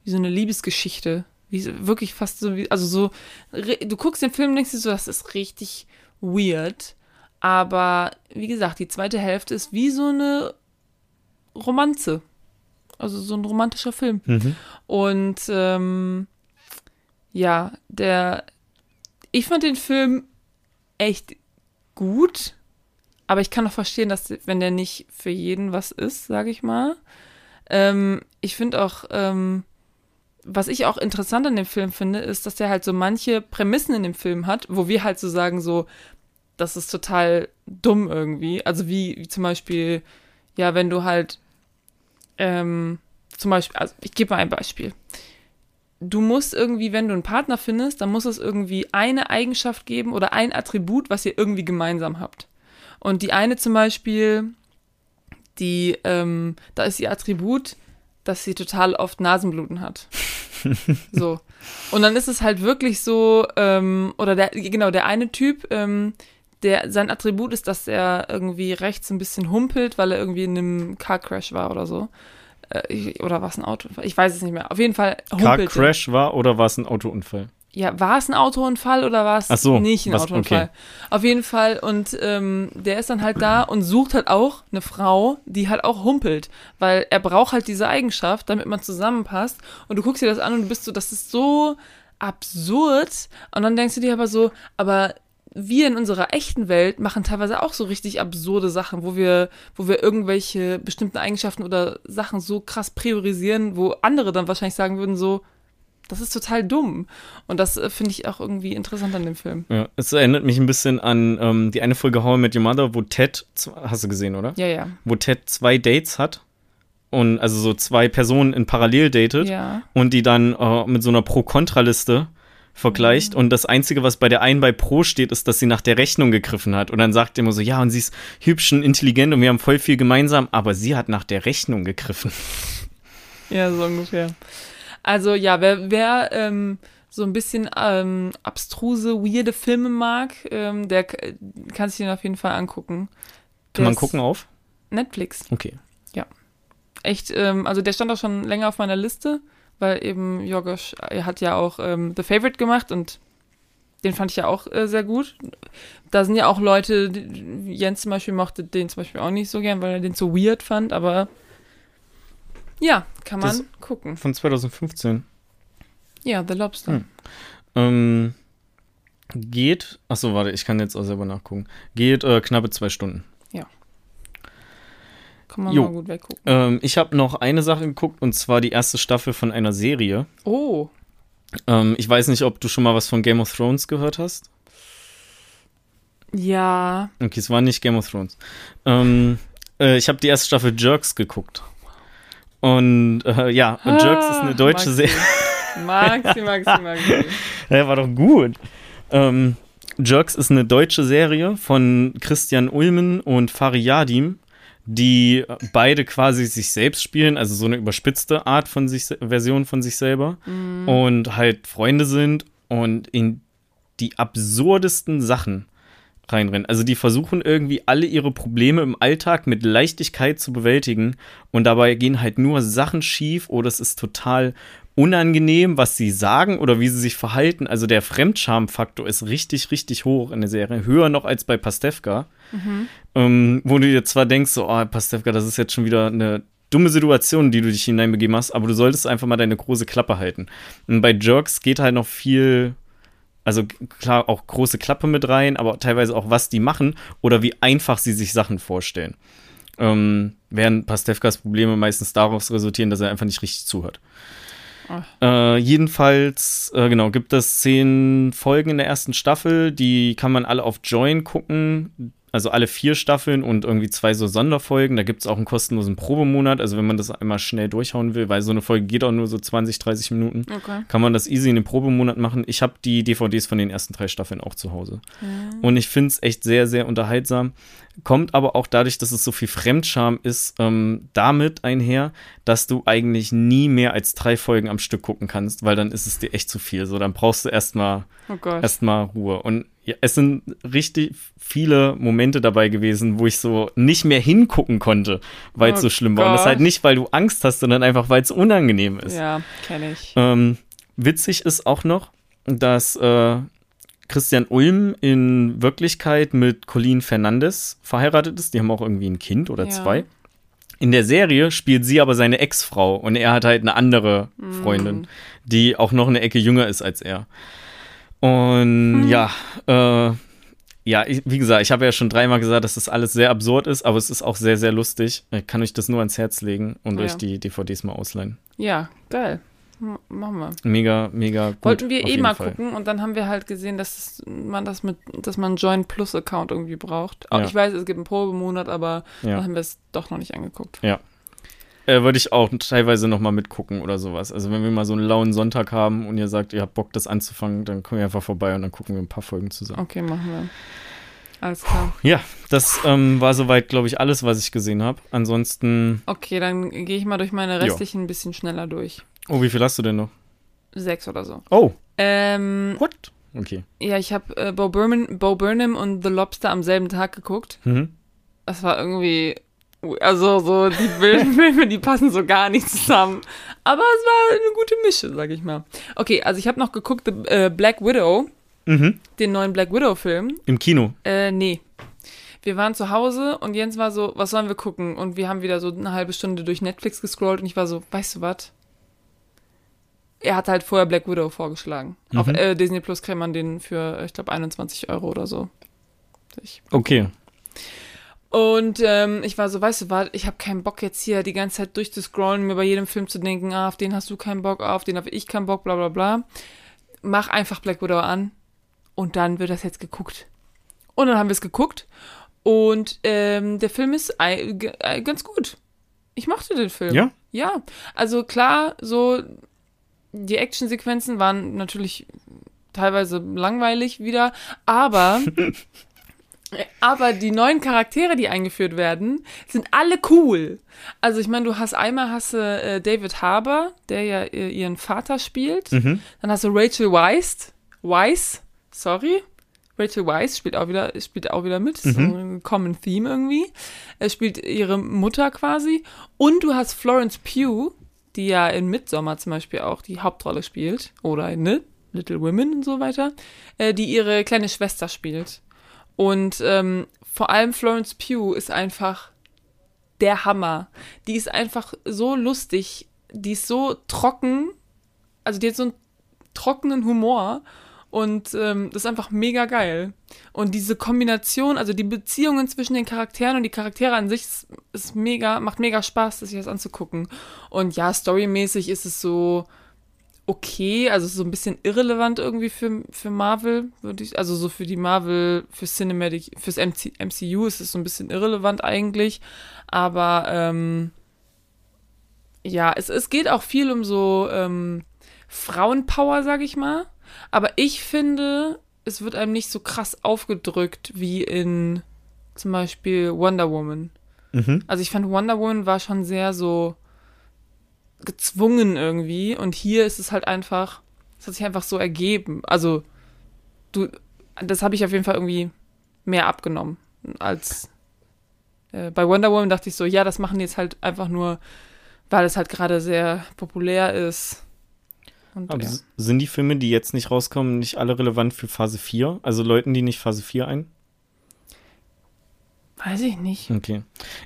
wie so eine Liebesgeschichte. Wie wirklich fast so wie, also so, du guckst den Film und denkst dir so, das ist richtig weird. Aber wie gesagt, die zweite Hälfte ist wie so eine Romanze. Also so ein romantischer Film. Mhm. Und ähm, ja, der. Ich fand den Film echt gut, aber ich kann auch verstehen, dass wenn der nicht für jeden was ist, sage ich mal. Ähm, ich finde auch, ähm, was ich auch interessant an dem Film finde, ist, dass der halt so manche Prämissen in dem Film hat, wo wir halt so sagen, so, das ist total dumm irgendwie. Also wie, wie zum Beispiel, ja, wenn du halt ähm, zum Beispiel, also ich gebe mal ein Beispiel. Du musst irgendwie, wenn du einen Partner findest, dann muss es irgendwie eine Eigenschaft geben oder ein Attribut, was ihr irgendwie gemeinsam habt. Und die eine zum Beispiel, die, ähm, da ist ihr Attribut, dass sie total oft Nasenbluten hat. so. Und dann ist es halt wirklich so, ähm, oder der, genau, der eine Typ, ähm, der, sein Attribut ist, dass er irgendwie rechts ein bisschen humpelt, weil er irgendwie in einem Car Crash war oder so. Äh, oder war es ein Auto? Ich weiß es nicht mehr. Auf jeden Fall Car humpelt er. Crash war oder war es ein Autounfall? Ja, war es ein Autounfall oder war es so, nicht ein was- Autounfall? okay. Auf jeden Fall. Und ähm, der ist dann halt da und sucht halt auch eine Frau, die halt auch humpelt. Weil er braucht halt diese Eigenschaft, damit man zusammenpasst. Und du guckst dir das an und du bist so, das ist so absurd. Und dann denkst du dir aber so, aber wir in unserer echten Welt machen teilweise auch so richtig absurde Sachen, wo wir, wo wir irgendwelche bestimmten Eigenschaften oder Sachen so krass priorisieren, wo andere dann wahrscheinlich sagen würden so, das ist total dumm. Und das äh, finde ich auch irgendwie interessant an dem Film. Ja, es erinnert mich ein bisschen an ähm, die eine Folge How I Met Your Mother, wo Ted, hast du gesehen, oder? Ja, ja. Wo Ted zwei Dates hat und also so zwei Personen in Parallel datet Ja. und die dann äh, mit so einer Pro-Kontra-Liste vergleicht und das Einzige, was bei der einen bei Pro steht, ist, dass sie nach der Rechnung gegriffen hat und dann sagt er immer so, ja und sie ist hübsch und intelligent und wir haben voll viel gemeinsam, aber sie hat nach der Rechnung gegriffen. Ja, so ungefähr. Also ja, wer, wer ähm, so ein bisschen ähm, abstruse, weirde Filme mag, ähm, der kann sich den auf jeden Fall angucken. Kann man gucken auf? Netflix. Okay. Echt, ähm, also der stand auch schon länger auf meiner Liste, weil eben Jorgos, er hat ja auch ähm, The Favorite gemacht und den fand ich ja auch äh, sehr gut. Da sind ja auch Leute, Jens zum Beispiel mochte den zum Beispiel auch nicht so gern, weil er den so weird fand, aber ja, kann man gucken. Von 2015. Ja, The Lobster. Hm. Ähm, geht, achso, warte, ich kann jetzt auch selber nachgucken. Geht äh, knappe zwei Stunden. Kann man Jo. mal gut weggucken. Ähm, ich habe noch eine Sache geguckt und zwar die erste Staffel von einer Serie. Oh, Ähm, ich weiß nicht, ob du schon mal was von Game of Thrones gehört hast. ja. Okay, es war nicht Game of Thrones. Ähm, äh, ich habe die erste Staffel Jerks geguckt. Und äh, ja, und Jerks ist eine deutsche Serie. Maxi, Maxi, Maxi. Ja, war doch gut. Ähm, Jerks ist eine deutsche Serie von Christian Ulmen und Fari Yadim, die beide quasi sich selbst spielen, also so eine überspitzte Art von sich, Version von sich selber und halt Freunde sind und in die absurdesten Sachen reinrennen. Also die versuchen irgendwie alle ihre Probleme im Alltag mit Leichtigkeit zu bewältigen und dabei gehen halt nur Sachen schief oder es ist total unangenehm, was sie sagen oder wie sie sich verhalten. Also der Fremdscham-Faktor ist richtig, richtig hoch in der Serie. Höher noch als bei Pastewka. Ähm, wo du dir zwar denkst, so, oh, Pastewka, das ist jetzt schon wieder eine dumme Situation, in die du dich hineinbegeben hast, aber du solltest einfach mal deine große Klappe halten. Und bei Jerks geht halt noch viel, also klar auch große Klappe mit rein, aber teilweise auch, was die machen oder wie einfach sie sich Sachen vorstellen. Ähm, während Pastewkas Probleme meistens daraus resultieren, dass er einfach nicht richtig zuhört. Äh, jedenfalls, äh, genau, gibt es zehn Folgen in der ersten Staffel. Die kann man alle auf Join gucken. Also alle vier Staffeln und irgendwie zwei so Sonderfolgen. Da gibt es auch einen kostenlosen Probemonat. Also wenn man das einmal schnell durchhauen will, weil so eine Folge geht auch nur so 20, 30 Minuten, Okay. kann man das easy in den Probemonat machen. Ich habe die DVDs von den ersten drei Staffeln auch zu Hause. Und ich finde es echt sehr, sehr unterhaltsam. Kommt aber auch dadurch, dass es so viel Fremdscham ist, ähm, damit einher, dass du eigentlich nie mehr als drei Folgen am Stück gucken kannst, weil dann ist es dir echt zu viel. So, dann brauchst du erstmal Oh erstmal Ruhe. Und ja, es sind richtig viele Momente dabei gewesen, wo ich so nicht mehr hingucken konnte, weil es Oh so schlimm war. Und das Gott. halt nicht, weil du Angst hast, sondern einfach, weil es unangenehm ist. Ja, kenne ich. Ähm, witzig ist auch noch, dass äh, Christian Ulm in Wirklichkeit mit Colleen Fernandes verheiratet ist. Die haben auch irgendwie ein Kind oder Ja. zwei. In der Serie spielt sie aber seine Ex-Frau und er hat halt eine andere Freundin, die auch noch eine Ecke jünger ist als er. Und ja, äh, ja, ich, wie gesagt, ich habe ja schon dreimal gesagt, dass das alles sehr absurd ist, aber es ist auch sehr, sehr lustig. Ich kann euch das nur ans Herz legen und Ja. euch die DVDs mal ausleihen. Ja, geil. M machen wir. Mega, mega gut. Wollten wir eh mal Fall. gucken und dann haben wir halt gesehen, dass man das mit, dass man einen Join Plus Account irgendwie braucht. Auch Ja. Ich weiß, es gibt einen Probemonat, aber dann Ja. haben wir es doch noch nicht angeguckt. Äh, Würde ich auch teilweise noch mal mitgucken oder sowas. Also wenn wir mal so einen lauen Sonntag haben und ihr sagt, ihr habt Bock, das anzufangen, dann kommen wir einfach vorbei und dann gucken wir ein paar Folgen zusammen. Okay, machen wir. Alles klar. Ja, das ähm, war soweit, glaube ich, alles, was ich gesehen habe. Ansonsten, Okay, dann gehe ich mal durch meine restlichen ein bisschen schneller durch. oh, wie viel hast du denn noch? Sechs oder so. Oh, Ähm, what? Okay. ja, ich habe äh, Bo, Burnham, Bo Burnham und The Lobster am selben Tag geguckt. Mhm. Das war irgendwie, also so die Filme, die passen so gar nicht zusammen. Aber es war eine gute Mische, sag ich mal. Okay, also ich habe noch geguckt, The, äh, Black Widow, Mhm. den neuen Black Widow-Film. Im Kino. Äh, nee. Wir waren zu Hause und Jens war so, was sollen wir gucken? Und wir haben wieder so eine halbe Stunde durch Netflix gescrollt und ich war so, weißt du was? Er hat halt vorher Black Widow vorgeschlagen. Auf Mhm. äh, Disney Plus kriegt man den für, ich glaube, 21 Euro oder so. Ich Okay. Und ähm, ich war so, weißt du was, ich habe keinen Bock jetzt hier die ganze Zeit durchzuscrollen, mir bei jedem Film zu denken, ah, auf den hast du keinen Bock, ah, auf den habe ich keinen Bock, bla bla bla. Mach einfach Black Widow an und dann wird das jetzt geguckt. Und dann haben wir es geguckt und ähm, der Film ist g- äh, ganz gut. Ich mochte den Film. Ja? Ja, also klar, so die Actionsequenzen waren natürlich teilweise langweilig wieder, aber Aber die neuen Charaktere, die eingeführt werden, sind alle cool. Also ich meine, du hast einmal hast du äh, David Harbour, der ja äh, ihren Vater spielt. Mhm. Dann hast du Rachel Weisz, Weisz, sorry. Rachel Weisz spielt auch wieder, spielt auch wieder mit. Ist so ein Common Theme irgendwie. Er spielt ihre Mutter quasi. Und du hast Florence Pugh, die ja in Midsommar zum Beispiel auch die Hauptrolle spielt. Oder in ne? Little Women und so weiter. Äh, die ihre kleine Schwester spielt. Und ähm, vor allem Florence Pugh ist einfach der Hammer. Die ist einfach so lustig. Die ist so trocken. Also die hat so einen trockenen Humor. Und ähm, das ist einfach mega geil. Und diese Kombination, also die Beziehungen zwischen den Charakteren und die Charaktere an sich ist, ist mega, macht mega Spaß, sich das anzugucken. Und ja, storymäßig ist es so okay, also so ein bisschen irrelevant irgendwie für, für Marvel, würde ich, also so für die Marvel, für Cinematic, fürs MC, MCU ist es so ein bisschen irrelevant eigentlich. Aber ähm, ja, es, es geht auch viel um so ähm, Frauenpower, sag ich mal. Aber ich finde, es wird einem nicht so krass aufgedrückt wie in zum Beispiel Wonder Woman. Mhm. Also ich fand Wonder Woman war schon sehr so gezwungen irgendwie und hier ist es halt einfach, es hat sich einfach so ergeben. Also du, das habe ich auf jeden Fall irgendwie mehr abgenommen als äh, bei Wonder Woman dachte ich so, ja, das machen die jetzt halt einfach nur, weil es halt gerade sehr populär ist. Und, Aber ja. sind die Filme, die jetzt nicht rauskommen, nicht alle relevant für Phase 4? Also läuten die nicht Phase 4 ein? Weiß ich nicht. Okay.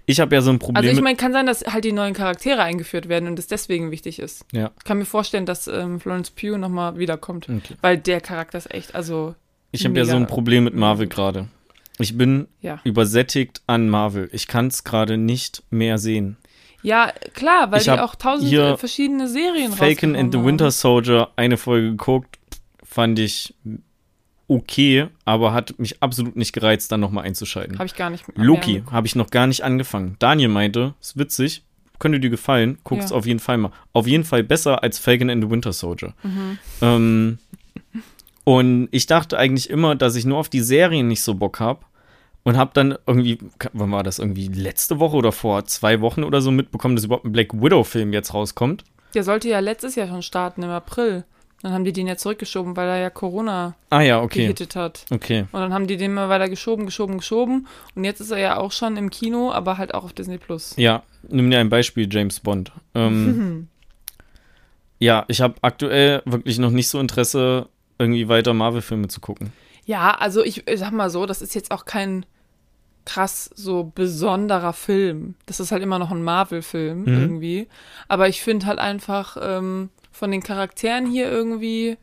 Ich habe ja so ein Problem Also ich meine, kann sein, dass halt die neuen Charaktere eingeführt werden und es deswegen wichtig ist. Ja. Ich kann mir vorstellen, dass ähm, Florence Pugh nochmal wiederkommt. Okay. Weil der Charakter ist echt, also, Ich habe ja so ein. Problem mit Marvel gerade. Ich bin ja. übersättigt an Marvel. Ich kann es gerade nicht mehr sehen. Ja, klar, weil Ich die auch tausend hier verschiedene Serien Falcon and the Winter. Soldier, eine Folge geguckt, fand ich okay, aber hat mich absolut nicht gereizt, dann nochmal einzuschalten. Habe ich gar nicht mehr Loki habe ich noch gar nicht angefangen. Daniel meinte, ist witzig, könnte dir gefallen, guck's Ja. auf jeden Fall mal. Auf jeden Fall besser als Falcon and the Winter Soldier. Mhm. Ähm, und ich dachte eigentlich immer, dass ich nur auf die Serien nicht so Bock habe. Und habe dann irgendwie, wann war das, irgendwie letzte Woche oder vor zwei Wochen oder so mitbekommen, dass überhaupt ein Black Widow-Film jetzt rauskommt. Der sollte ja letztes Jahr schon starten, im April. Dann haben die den ja zurückgeschoben, weil er ja Corona Ah ja, okay. gehittet hat. Okay. Und dann haben die den mal weiter geschoben, geschoben, geschoben. Und jetzt ist er ja auch schon im Kino, aber halt auch auf Disney Plus. Ja, nimm dir ein Beispiel, James Bond. Ähm, ja, ich habe aktuell wirklich noch nicht so Interesse, irgendwie weiter Marvel-Filme zu gucken. Ja, also ich, ich sag mal so, das ist jetzt auch kein krass so besonderer Film. Das ist halt immer noch ein Marvel-Film Mhm. irgendwie. Aber ich finde halt einfach ähm, von den Charakteren hier irgendwie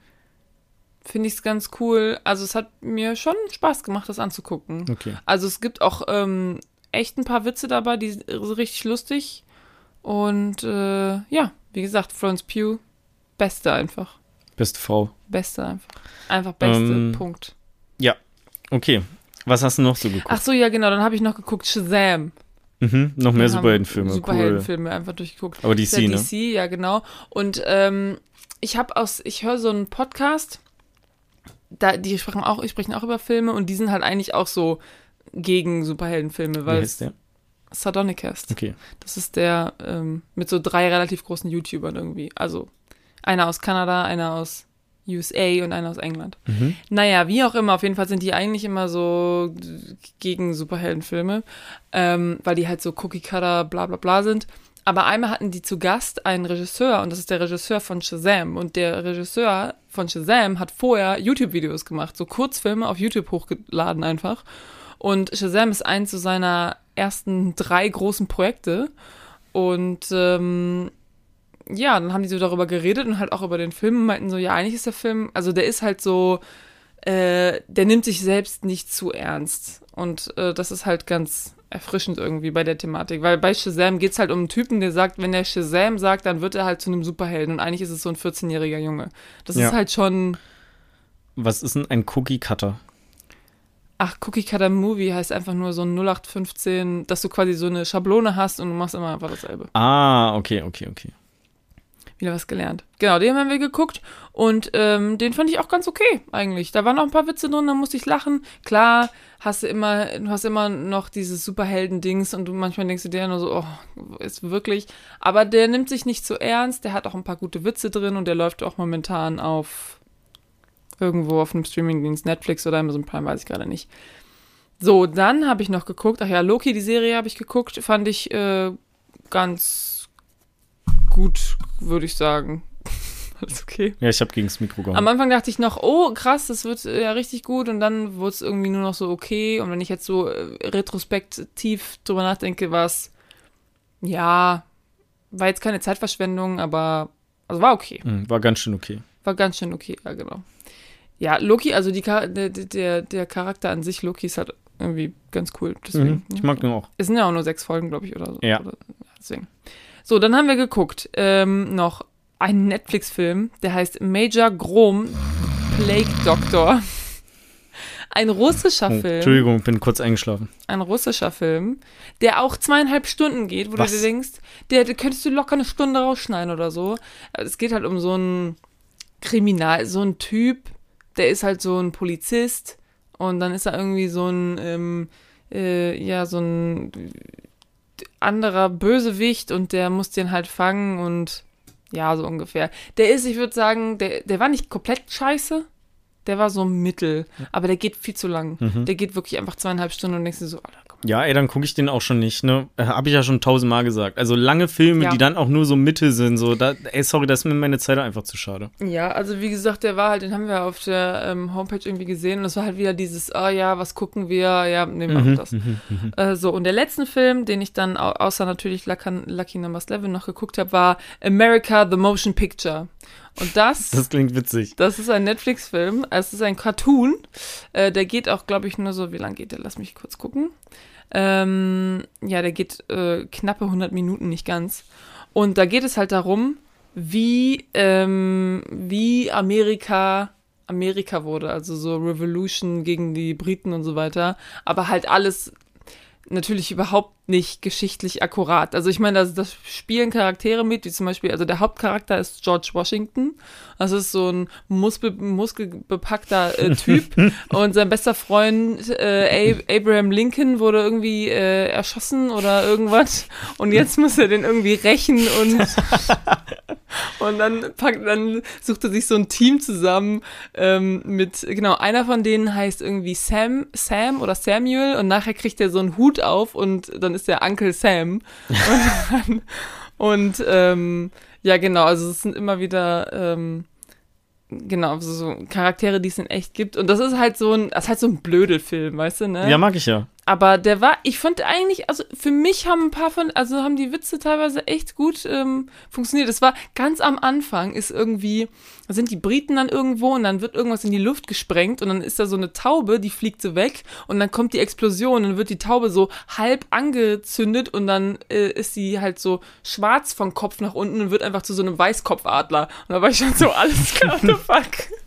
finde ich es ganz cool. Also es hat mir schon Spaß gemacht, das anzugucken. Okay. Also es gibt auch ähm, echt ein paar Witze dabei, die sind richtig lustig. Und äh, ja, wie gesagt, Florence Pugh, beste einfach. Beste Frau. Beste einfach. Einfach beste, Ähm, Punkt. Okay. Was hast du noch so geguckt? Ach so, ja genau, dann habe ich noch geguckt Shazam. Mhm, noch mehr haben Superheldenfilme. Cool. Superheldenfilme einfach durchgeguckt. Aber DC, ja ne? DC, ja genau. Und ähm, ich habe aus, ich höre so einen Podcast, da, die sprechen auch, sprechen auch über Filme und die sind halt eigentlich auch so gegen Superheldenfilme, Wie weil heißt der? Sardonicast. Okay. Das ist der ähm, mit so drei relativ großen YouTubern irgendwie. Also einer aus Kanada, einer aus USA und einer aus England. Mhm. Naja, wie auch immer, auf jeden Fall sind die eigentlich immer so gegen Superheldenfilme, ähm, weil die halt so Cookie-Cutter, bla bla bla sind. Aber einmal hatten die zu Gast einen Regisseur und das ist der Regisseur von Shazam. Und der Regisseur von Shazam hat vorher YouTube-Videos gemacht, so Kurzfilme auf YouTube hochgeladen einfach. Und Shazam ist eins so seiner ersten drei großen Projekte. Und ähm, ja, dann haben die so darüber geredet und halt auch über den Film und meinten so, ja, eigentlich ist der Film, also der ist halt so, äh, der nimmt sich selbst nicht zu ernst. Und äh, das ist halt ganz erfrischend irgendwie bei der Thematik. Weil bei Shazam geht es halt um einen Typen, der sagt, wenn der Shazam sagt, dann wird er halt zu einem Superhelden. Und eigentlich ist es so ein 14-jähriger Junge. Das Ja. ist halt schon, Was ist denn ein Cookie-Cutter? ach, Cookie Cutter Movie heißt einfach nur so ein 0815, dass du quasi so eine Schablone hast und du machst immer einfach dasselbe. Ah, okay, okay, okay. Wieder was gelernt. Genau, den haben wir geguckt und ähm, den fand ich auch ganz okay eigentlich. Da waren auch ein paar Witze drin, da musste ich lachen. Klar, hast du immer, du hast immer noch dieses Superhelden-Dings und du manchmal denkst du dir nur so, oh, ist wirklich. Aber der nimmt sich nicht so ernst, der hat auch ein paar gute Witze drin und der läuft auch momentan auf irgendwo auf einem Streamingdienst, Netflix oder Amazon Prime, weiß ich gerade nicht. So, dann habe ich noch geguckt, ach ja, Loki, die Serie habe ich geguckt, fand ich äh, ganz gut, würde ich sagen. Alles okay. Ja, ich habe gegen das Mikro gehauen. Am Anfang dachte ich noch, oh krass, das wird äh, ja richtig gut und dann wurde es irgendwie nur noch so okay. Und wenn ich jetzt so äh, retrospektiv drüber nachdenke, war es, ja, war jetzt keine Zeitverschwendung, aber, also war okay. Mhm, war ganz schön okay. War ganz schön okay, ja, genau. Ja, Loki, also die, der, der, der Charakter an sich, Loki, ist halt irgendwie ganz cool. Deswegen, Mhm, ich mag den auch. es sind ja auch nur sechs Folgen, glaube ich, oder so. Ja. Oder, deswegen. So, dann haben wir geguckt, ähm, noch einen Netflix-Film, der heißt Major Grom Plague Doctor. Ein russischer Oh, Film. Entschuldigung, bin kurz eingeschlafen. Ein russischer Film, der auch zweieinhalb Stunden geht, wo Was? du dir denkst, der, der könntest du locker eine Stunde rausschneiden oder so. Es geht halt um so einen Kriminal, so einen Typ, der ist halt so ein Polizist und dann ist er irgendwie so ein, ähm, äh, ja, so ein anderer Bösewicht und der muss den halt fangen und ja, so ungefähr. Der ist, ich würde sagen, der, der war nicht komplett scheiße. Der war so mittel, aber der geht viel zu lang. Mhm. Der geht wirklich einfach zweieinhalb Stunden und denkst dir so, Alter. Ja, ey, dann gucke ich den auch schon nicht, ne? Äh, Hab ich ja schon tausendmal gesagt. Also lange Filme, Ja. die dann auch nur so Mitte sind, so, da, ey, sorry, das ist mir meine Zeit einfach zu schade. Ja, also wie gesagt, der war halt, den haben wir auf der ähm, Homepage irgendwie gesehen und das war halt wieder dieses, ah ja, was gucken wir? Ja, nehmen wir Mhm, auch das. Äh, so, und der letzten Film, den ich dann au außer natürlich Lucky, Lucky Number 11 noch geguckt habe, war America the Motion Picture. Und das, Das klingt witzig. das ist ein Netflix-Film, es ist ein Cartoon, äh, der geht auch, glaube ich, nur so, wie lang geht der? Lass mich kurz gucken. Ähm, ja, der geht äh, knappe 100 Minuten, nicht ganz. Und da geht es halt darum, wie, ähm, wie Amerika Amerika wurde, also so Revolution gegen die Briten und so weiter, aber halt alles natürlich überhaupt nicht geschichtlich akkurat. Also ich meine, das, das spielen Charaktere mit, wie zum Beispiel, also der Hauptcharakter ist George Washington. Das ist so ein muskel, muskelbepackter äh, Typ. und sein bester Freund äh, Ab- Abraham Lincoln wurde irgendwie äh, erschossen oder irgendwas. Und jetzt muss er den irgendwie rächen und und dann packt, dann sucht er sich so ein Team zusammen ähm, mit, genau, einer von denen heißt irgendwie Sam, Sam oder Samuel und nachher kriegt er so einen Hut auf und dann ist der Uncle Sam. Und, und ähm, ja, genau, also es sind immer wieder ähm, genau, so, so Charaktere, die es in echt gibt. Und das ist halt so ein, das ist halt so ein Blödelfilm, weißt du, ne? Ja, mag ich ja. Aber der war, ich fand eigentlich, also für mich haben ein paar von, also haben die Witze teilweise echt gut ähm, funktioniert. Es war ganz am Anfang, ist irgendwie, da sind die Briten dann irgendwo und dann wird irgendwas in die Luft gesprengt und dann ist da so eine Taube, die fliegt so weg und dann kommt die Explosion und dann wird die Taube so halb angezündet und dann äh, ist sie halt so schwarz vom Kopf nach unten und wird einfach zu so einem Weißkopfadler. Und da war ich schon so, alles klar, the fuck.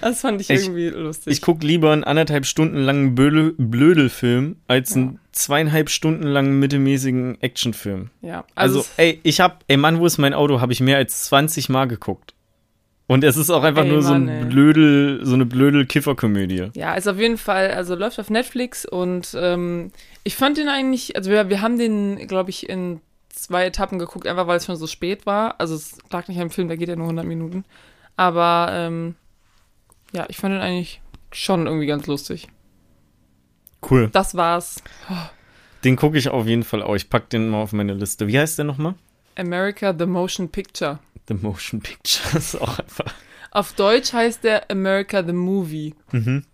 Das fand ich, Ich- irgendwie lustig. Ich gucke lieber einen anderthalb Stunden langen Blödel Blödelfilm als einen zweieinhalb Stunden langen mittelmäßigen Actionfilm. ja, Also, es- ey, ich hab, ey Mann, wo ist mein Auto, habe ich mehr als 20 Mal geguckt. Und es ist auch einfach Ey, nur so Mann, ein ey. Blödel, so eine blödel Kifferkomödie. Ja, ist auf jeden Fall, also läuft auf Netflix und ähm, ich fand den eigentlich, also wir, wir haben den, glaube ich, in zwei Etappen geguckt, einfach weil es schon so spät war. Also es lag nicht am Film, der geht ja nur 100 Minuten. Aber ähm, ja, ich fand den eigentlich schon irgendwie ganz lustig. Cool. Das war's. Den gucke ich auf jeden Fall auch. Ich pack den mal auf meine Liste. Wie heißt der nochmal? America the Motion Picture. The Motion Picture. Ist auch einfach. Auf Deutsch heißt der America the Movie. Mhm.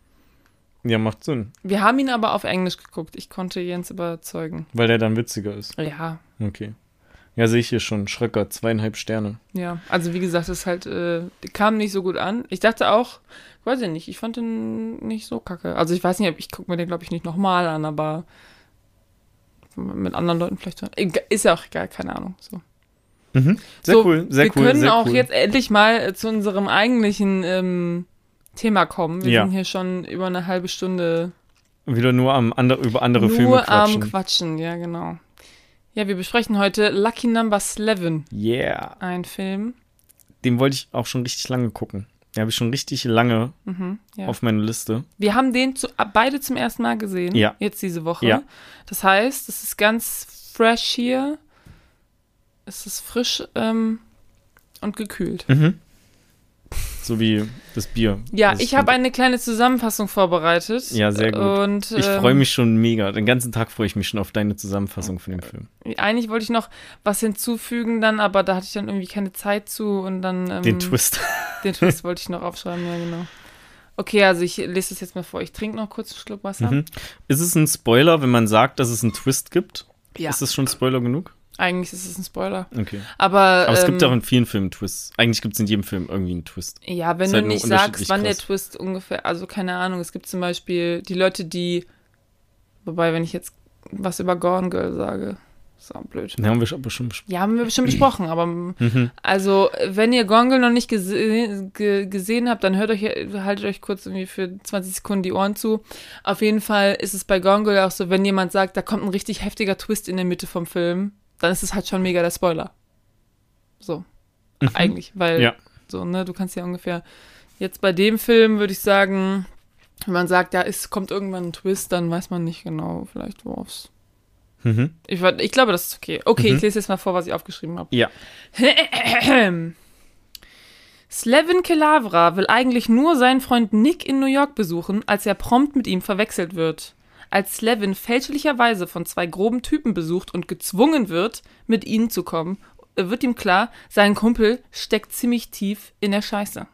Ja, macht Sinn. Wir haben ihn aber auf Englisch geguckt. Ich konnte Jens überzeugen. Weil der dann witziger ist. Ja, Okay. Ja, sehe ich hier schon. Schröcker, zweieinhalb Sterne. Ja, also wie gesagt, es halt, äh, kam nicht so gut an. Ich dachte auch, weiß ich nicht, ich fand den nicht so kacke. Also ich weiß nicht, ich gucke mir den, glaube ich, nicht nochmal an, aber mit anderen Leuten vielleicht. Ist ja auch egal, keine Ahnung. So. Mhm. Sehr so, cool, sehr wir cool. können sehr auch cool. jetzt endlich mal äh, zu unserem eigentlichen ähm, Thema kommen. Wir Ja. sind hier schon über eine halbe Stunde wieder nur am ander, über andere Filme nur quatschen. am Quatschen. Ja, genau. Ja, wir besprechen heute Lucky Number 11, Yeah. ein Film. Den wollte ich auch schon richtig lange gucken. Den habe ich schon richtig lange Mhm, ja. auf meiner Liste. Wir haben den zu, beide zum ersten Mal gesehen. Ja. Jetzt diese Woche. Ja. Das heißt, es ist ganz fresh hier. Es ist frisch ähm, und gekühlt. Mhm. So wie das Bier. Ja, das ich habe eine kleine Zusammenfassung vorbereitet. Ja, sehr gut. Und, Ich ähm, freue mich schon mega. Den ganzen Tag freue ich mich schon auf deine Zusammenfassung von dem Film. Eigentlich wollte ich noch was hinzufügen, dann, aber da hatte ich dann irgendwie keine Zeit zu und dann. Ähm, Den Twist. Den Twist wollte ich noch aufschreiben, ja, genau. Okay, also ich lese das jetzt mal vor. Ich trinke noch kurz einen Schluck Wasser. Mhm. Ist es ein Spoiler, wenn man sagt, dass es einen Twist gibt? Ja, Ist das schon Spoiler genug? Eigentlich ist es ein Spoiler. Okay. Aber, Aber es gibt ähm, auch in vielen Filmen Twists. Eigentlich gibt es in jedem Film irgendwie einen Twist. Ja, wenn du halt nicht sagst, wann der. Twist ungefähr, also keine Ahnung, es gibt zum Beispiel die Leute, die, wobei, wenn ich jetzt was über Gone Girl sage, ist auch blöd. Den haben wir schon besprochen. Ja, haben wir bestimmt besprochen, aber Mhm. also, wenn ihr Gone Girl noch nicht gese ge gesehen habt, dann hört euch, haltet euch kurz irgendwie für 20 Sekunden die Ohren zu. Auf jeden Fall ist es bei Gone Girl auch so, wenn jemand sagt, da kommt ein richtig heftiger Twist in der Mitte vom Film, dann ist es halt schon mega der Spoiler. So. Eigentlich, weil Ja. so, ne, du kannst ja ungefähr jetzt bei dem Film würde ich sagen, wenn man sagt, da ist, kommt irgendwann ein Twist, dann weiß man nicht genau, vielleicht worauf's. Mhm. Ich, ich glaube, das ist okay. Okay, Mhm. ich lese jetzt mal vor, was ich aufgeschrieben habe. Ja. Slevin Kelavra will eigentlich nur seinen Freund Nick in New York besuchen, als er prompt mit ihm verwechselt wird. Als Slevin fälschlicherweise von zwei groben Typen besucht und gezwungen wird, mit ihnen zu kommen, wird ihm klar, sein Kumpel steckt ziemlich tief in der Scheiße.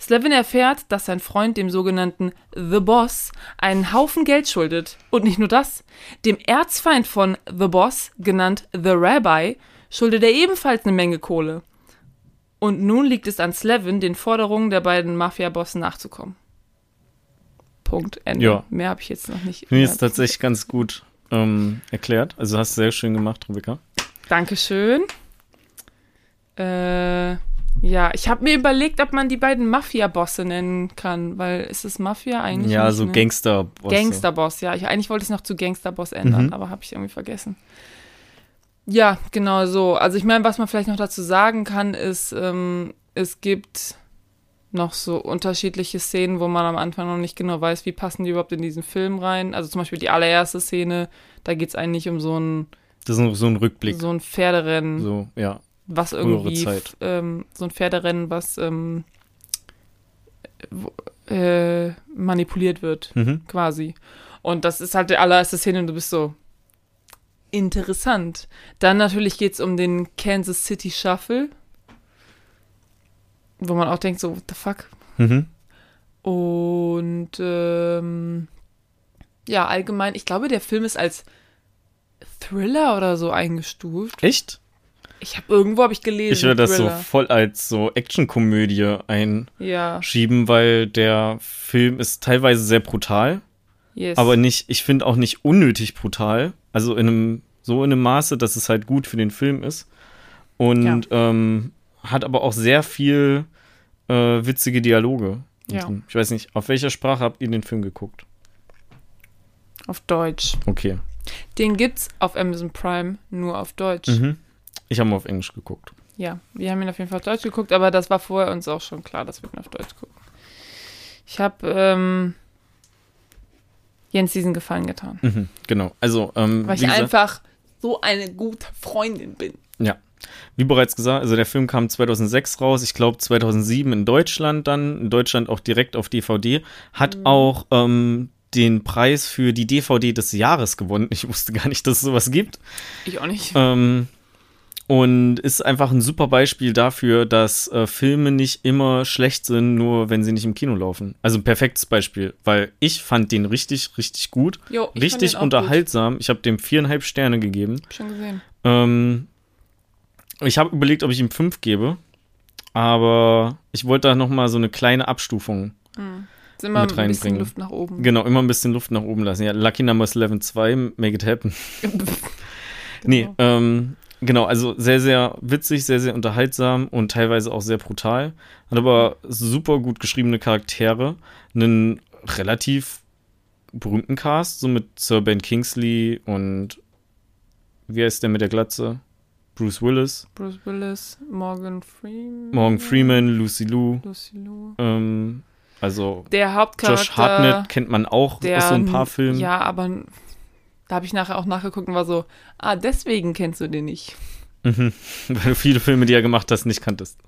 Slevin erfährt, dass sein Freund dem sogenannten The Boss einen Haufen Geld schuldet. Und nicht nur das, dem Erzfeind von The Boss, genannt The Rabbi, schuldet er ebenfalls eine Menge Kohle. Und nun liegt es an Slevin, den Forderungen der beiden Mafia-Bossen nachzukommen. Punkt. Ende. Ja. Mehr habe ich jetzt noch nicht. Ich jetzt tatsächlich ganz gut ähm, erklärt. Also hast du sehr schön gemacht, Rebecca. Dankeschön. Äh, ja, ich habe mir überlegt, ob man die beiden Mafia-Bosse nennen kann, weil ist es Mafia eigentlich? ja, so ne? Gangster. Gangsterboss, ja. Ich, eigentlich wollte ich es noch zu Gangsterboss ändern, Mhm. aber habe ich irgendwie vergessen. Ja, genau so. Also ich meine, was man vielleicht noch dazu sagen kann, ist, ähm, es gibt noch so unterschiedliche Szenen, wo man am Anfang noch nicht genau weiß, wie passen die überhaupt in diesen Film rein. Also zum Beispiel die allererste Szene, da geht es eigentlich um so ein, Das ist so ein Rückblick. so ein Pferderennen, So, ja. was irgendwie, Zeit. ähm, so ein Pferderennen, was ähm, äh, manipuliert wird Mhm. quasi. Und das ist halt die allererste Szene und du bist so interessant. Dann natürlich geht es um den Kansas City Shuffle, wo man auch denkt so, what the fuck? Mhm. Und ähm, ja, allgemein, ich glaube, der Film ist als Thriller oder so eingestuft. Echt? Ich habe irgendwo habe ich gelesen. Ich würde das so Thriller. voll als so Actionkomödie Ja, einschieben, weil der Film ist teilweise sehr brutal, yes. aber nicht, ich finde auch nicht unnötig brutal. Also in einem, so in einem Maße, dass es halt gut für den Film ist. Und ähm, hat aber auch sehr viel äh, witzige Dialoge. Ja. Ich weiß nicht, auf welcher Sprache habt ihr den Film geguckt? auf Deutsch. Okay. Den gibt's auf Amazon Prime nur auf Deutsch. Mhm. Ich habe mal auf Englisch geguckt. Ja, wir haben ihn auf jeden Fall auf Deutsch geguckt, aber das war vorher uns auch schon klar, dass wir ihn auf Deutsch gucken. Ich habe ähm, Jens diesen Gefallen getan, Mhm. Genau. Also, ähm, weil ich einfach so eine gute Freundin bin. Ja. Wie bereits gesagt, also der Film kam 2006 raus, ich glaube 2007 in Deutschland dann, in Deutschland auch direkt auf DVD, hat Mhm. auch ähm, den Preis für die DVD des Jahres gewonnen. Ich wusste gar nicht, dass es sowas gibt. Ich auch nicht. Ähm, und ist einfach ein super Beispiel dafür, dass äh, Filme nicht immer schlecht sind, nur wenn sie nicht im Kino laufen. Also ein perfektes Beispiel, weil ich fand den richtig, richtig gut, Jo, richtig unterhaltsam. Ich habe dem viereinhalb Sterne gegeben. Gut. Schon gesehen. Ähm, ich habe überlegt, ob ich ihm fünf gebe, aber ich wollte da noch mal so eine kleine Abstufung. Ist immer Mit ein bisschen reinbringen. Luft nach oben. Genau, immer ein bisschen Luft nach oben lassen. Ja, Lucky Number 11 2, make it happen. Nee, Genau. ähm, genau, also sehr, sehr witzig, sehr, sehr unterhaltsam und teilweise auch sehr brutal. Hat aber super gut geschriebene Charaktere, einen relativ berühmten Cast, so mit Sir Ben Kingsley und wie heißt der mit der Glatze? Bruce Willis, Bruce Willis, Morgan Freeman. Morgan Freeman, Lucy Liu. Lucy Liu. Ähm, also Der Hauptcharakter. Josh Hartnett kennt man auch der, aus so ein paar Filmen. Ja, aber da habe ich nachher auch nachgeguckt und war so, ah, deswegen kennst du den nicht. Mhm. Weil du viele Filme, die er gemacht hast, nicht kanntest.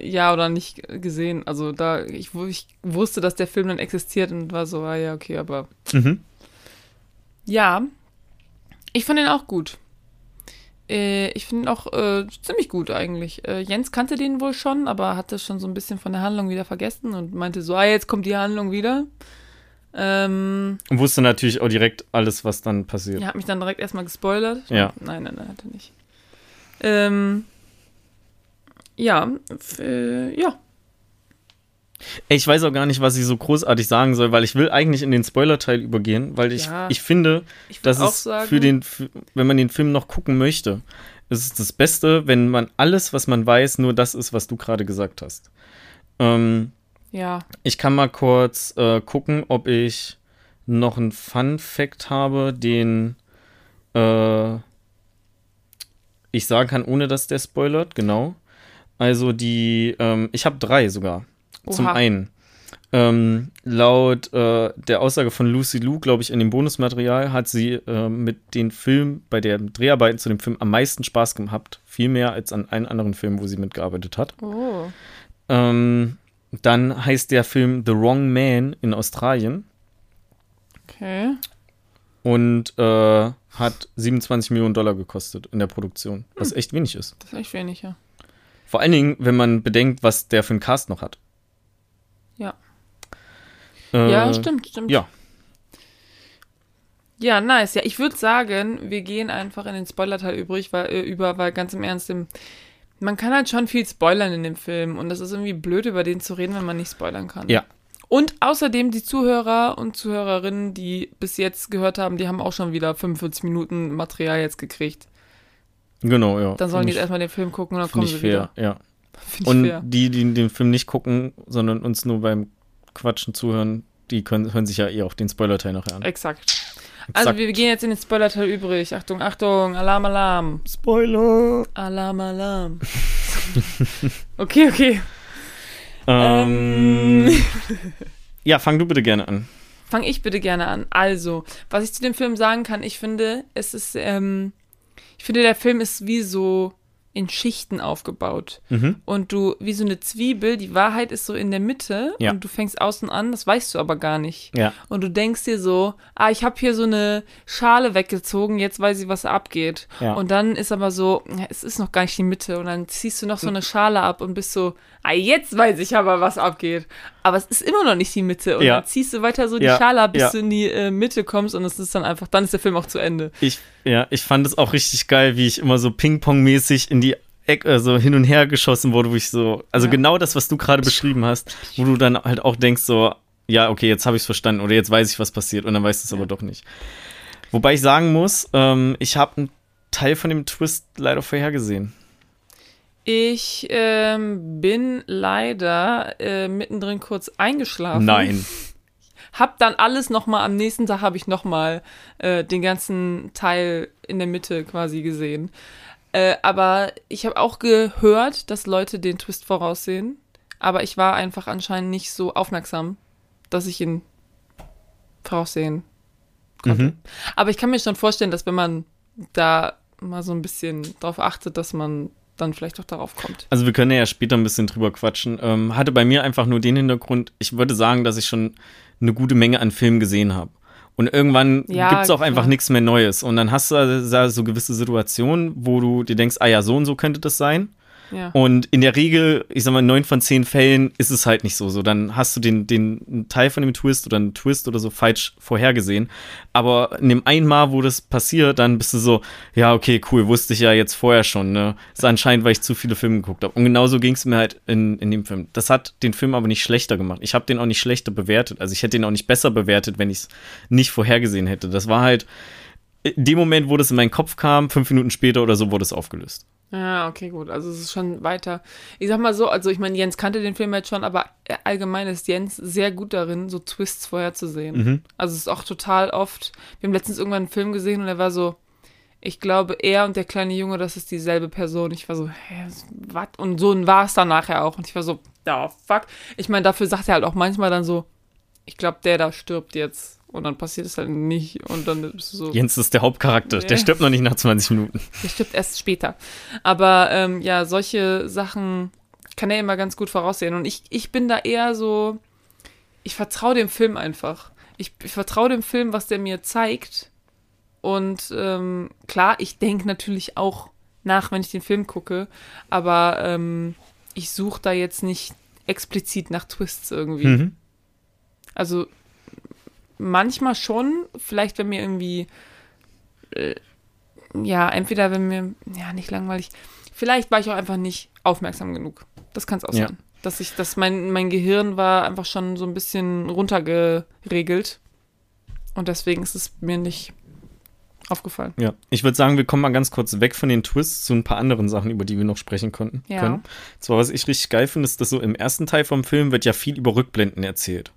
Ja, oder nicht gesehen. Also da, ich, ich wusste, dass der Film dann existiert und war so, ah ja, okay, aber Mhm. ja, ich fand ihn auch gut. Äh, ich finde ihn auch äh, ziemlich gut eigentlich. Äh, Jens kannte den wohl schon, aber hatte schon so ein bisschen von der Handlung wieder vergessen und meinte so, ah, jetzt kommt die Handlung wieder. Ähm, Und wusste natürlich auch direkt alles, was dann passiert. er hat mich dann direkt erstmal gespoilert. Ja. Nein, nein, nein, hat er nicht. Ähm, ja, äh, ja. Ich weiß auch gar nicht, was ich so großartig sagen soll, weil ich will eigentlich in den Spoiler-Teil übergehen, weil ich, Ja. ich finde, Ich dass es sagen, für den, wenn man den Film noch gucken möchte, ist es das Beste, wenn man alles, was man weiß, nur das ist, was du gerade gesagt hast. Ähm, ja, ich kann mal kurz äh, gucken, ob ich noch einen Fun-Fact habe, den äh, ich sagen kann, ohne dass der spoilert, genau. Also die, ähm, ich habe drei sogar. Zum Oha. einen, ähm, laut äh, der Aussage von Lucy Liu, glaube ich, in dem Bonusmaterial, hat sie äh, mit den Film, bei der Dreharbeiten zu dem Film am meisten Spaß gehabt. Viel mehr als an allen anderen Filmen, wo sie mitgearbeitet hat. oh, Ähm, dann heißt der Film The Wrong Man in Australien okay. und äh, hat 27 Millionen Dollar gekostet in der Produktion, was Hm. echt wenig ist. Das ist echt wenig, ja. Vor allen Dingen, wenn man bedenkt, was der für einen Cast noch hat. Ja. Äh, ja, stimmt, stimmt. Ja, Ja, nice. Ja, ich würde sagen, wir gehen einfach in den Spoiler-Teil übrig, weil, äh, über, weil ganz im Ernst, im, man kann halt schon viel spoilern in dem Film und das ist irgendwie blöd, über den zu reden, wenn man nicht spoilern kann. Ja. Und außerdem die Zuhörer und Zuhörerinnen, die bis jetzt gehört haben, die haben auch schon wieder 45 Minuten Material jetzt gekriegt. genau, ja. Dann sollen die jetzt erstmal den Film gucken und dann kommen sie fair, wieder. ja. Finde ich Und die, die den Film nicht gucken, sondern uns nur beim Quatschen zuhören, die können, hören sich ja eh auch den Spoiler-Teil nachher an. Exakt. Also wir gehen jetzt in den Spoiler-Teil übrig. Achtung, Achtung, Alarm, Alarm. Spoiler! Alarm, Alarm. okay, okay. Ähm, Ähm, ja, fang du bitte gerne an. Fang ich bitte gerne an. Also, was ich zu dem Film sagen kann, ich finde, es ist, ähm, ich finde, der Film ist wie so in Schichten aufgebaut. Mhm. Und du, wie so eine Zwiebel, die Wahrheit ist so in der Mitte Ja. und du fängst außen an, das weißt du aber gar nicht. Ja. Und du denkst dir so, ah, ich habe hier so eine Schale weggezogen, jetzt weiß ich, was abgeht. Ja. Und dann ist aber so, es ist noch gar nicht die Mitte. Und dann ziehst du noch so eine Schale ab und bist so, ah, jetzt weiß ich aber, was abgeht. Aber es ist immer noch nicht die Mitte. Und Ja. dann ziehst du weiter so die Ja, Schale ab, bis ja. du in die äh, Mitte kommst und es ist dann einfach, dann ist der Film auch zu Ende. Ich, ja, ich fand es auch richtig geil, wie ich immer so Ping-Pong-mäßig in die Ecke, äh, so hin und her geschossen wurde, wo ich so, also genau das, was du gerade beschrieben hast, wo du dann halt auch denkst, so, ja, okay, jetzt habe ich es verstanden oder jetzt weiß ich, was passiert und dann weißt du es aber doch nicht. Wobei ich sagen muss, ähm, ich habe einen Teil von dem Twist leider vorhergesehen. Ich ähm, bin leider äh, mittendrin kurz eingeschlafen. Nein. Hab dann alles nochmal, am nächsten Tag habe ich nochmal äh, den ganzen Teil in der Mitte quasi gesehen. Äh, aber ich habe auch gehört, dass Leute den Twist voraussehen. Aber ich war einfach anscheinend nicht so aufmerksam, dass ich ihn voraussehen konnte. Mhm. Aber ich kann mir schon vorstellen, dass wenn man da mal so ein bisschen drauf achtet, dass man dann vielleicht auch darauf kommt. Also wir können ja später ein bisschen drüber quatschen. Ähm, hatte bei mir einfach nur den Hintergrund, ich würde sagen, dass ich schon eine gute Menge an Filmen gesehen habe. Und irgendwann Ja, gibt's auch klar. einfach nichts mehr Neues. Und dann hast du da so gewisse Situationen, wo du dir denkst, ah ja, so und so könnte das sein. Und in der Regel, ich sag mal, in neun von zehn Fällen ist es halt nicht so. So, dann hast du den, den Teil von dem Twist oder einen Twist oder so falsch vorhergesehen. Aber in dem einen Mal, wo das passiert, dann bist du so, ja, okay, cool, wusste ich ja jetzt vorher schon. Ne? Ist anscheinend, weil ich zu viele Filme geguckt habe. Und genauso ging es mir halt in, in dem Film. Das hat den Film aber nicht schlechter gemacht. Ich habe den auch nicht schlechter bewertet. Also ich hätte den auch nicht besser bewertet, wenn ich es nicht vorhergesehen hätte. Das war halt in dem Moment, wo das in meinen Kopf kam, fünf Minuten später oder so, wurde es aufgelöst. Ja, okay, gut. Also es ist schon weiter. Ich sag mal so, also ich meine, Jens kannte den Film jetzt schon, aber allgemein ist Jens sehr gut darin, so Twists vorherzusehen. Mhm. Also es ist auch total oft. Wir haben letztens irgendwann einen Film gesehen und er war so, ich glaube, er und der kleine Junge, das ist dieselbe Person. Ich war so, hä, was? Und so war es dann nachher auch. Und ich war so, ja, fuck. Ich meine, dafür sagt er halt auch manchmal dann so, ich glaube, der da stirbt jetzt. Und dann passiert es halt nicht. Und dann bist du so. Jens ist der Hauptcharakter. Der stirbt noch nicht nach 20 Minuten. Der stirbt erst später. Aber ähm, ja, solche Sachen kann er immer ganz gut voraussehen. Und ich, ich bin da eher so, ich vertraue dem Film einfach. Ich, ich vertraue dem Film, was der mir zeigt. Und ähm, klar, ich denke natürlich auch nach, wenn ich den Film gucke. Aber ähm, ich suche da jetzt nicht explizit nach Twists irgendwie. Mhm. Also manchmal schon, vielleicht wenn mir irgendwie, äh, ja, entweder wenn mir, ja, nicht langweilig, vielleicht war ich auch einfach nicht aufmerksam genug. Das kann es auch Ja. sein. Dass ich, dass mein, mein Gehirn war einfach schon so ein bisschen runtergeregelt. Und deswegen ist es mir nicht aufgefallen. Ja, ich würde sagen, wir kommen mal ganz kurz weg von den Twists zu ein paar anderen Sachen, über die wir noch sprechen konnten. Ja. Können. Zwar, was ich richtig geil finde, ist, dass so im ersten Teil vom Film wird ja viel über Rückblenden erzählt.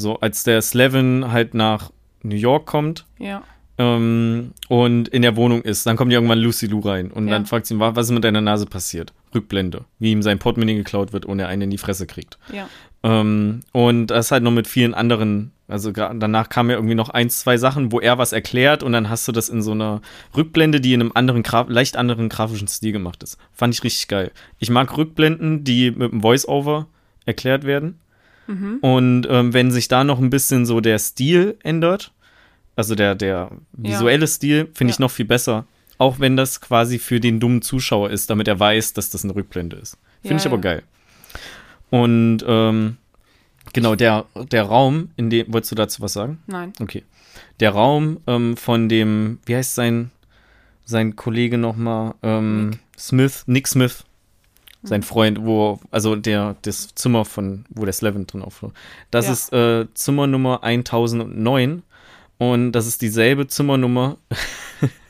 So, als der Slevin halt nach New York kommt Ja. ähm, und in der Wohnung ist, dann kommt ja irgendwann Lucy Lou rein und Ja. dann fragt sie ihn, "Wa- was ist mit deiner Nase passiert? Rückblende, wie ihm sein Portemonnaie geklaut wird und er einen in die Fresse kriegt. Ja. Ähm, und das halt noch mit vielen anderen, also danach kamen ja irgendwie noch ein, zwei Sachen, wo er was erklärt und dann hast du das in so einer Rückblende, die in einem anderen, leicht anderen grafischen Stil gemacht ist. Fand ich richtig geil. Ich mag Rückblenden, die mit einem Voice-Over erklärt werden. Und ähm, wenn sich da noch ein bisschen so der Stil ändert, also der, der visuelle Stil, finde ich Ja. noch viel besser. Auch wenn das quasi für den dummen Zuschauer ist, damit er weiß, dass das eine Rückblende ist. Finde Ja, ich aber ja. geil. Und ähm, genau, der, der Raum, in dem, wolltest du dazu was sagen? Nein. Okay. Der Raum ähm, von dem, wie heißt sein, sein Kollege nochmal? Ähm, Nick. Smith, Nick Smith. Sein Freund, wo, also der, das Zimmer von, wo der Slevin drin aufhört. Das Ja. ist äh, Zimmernummer 1009 und das ist dieselbe Zimmernummer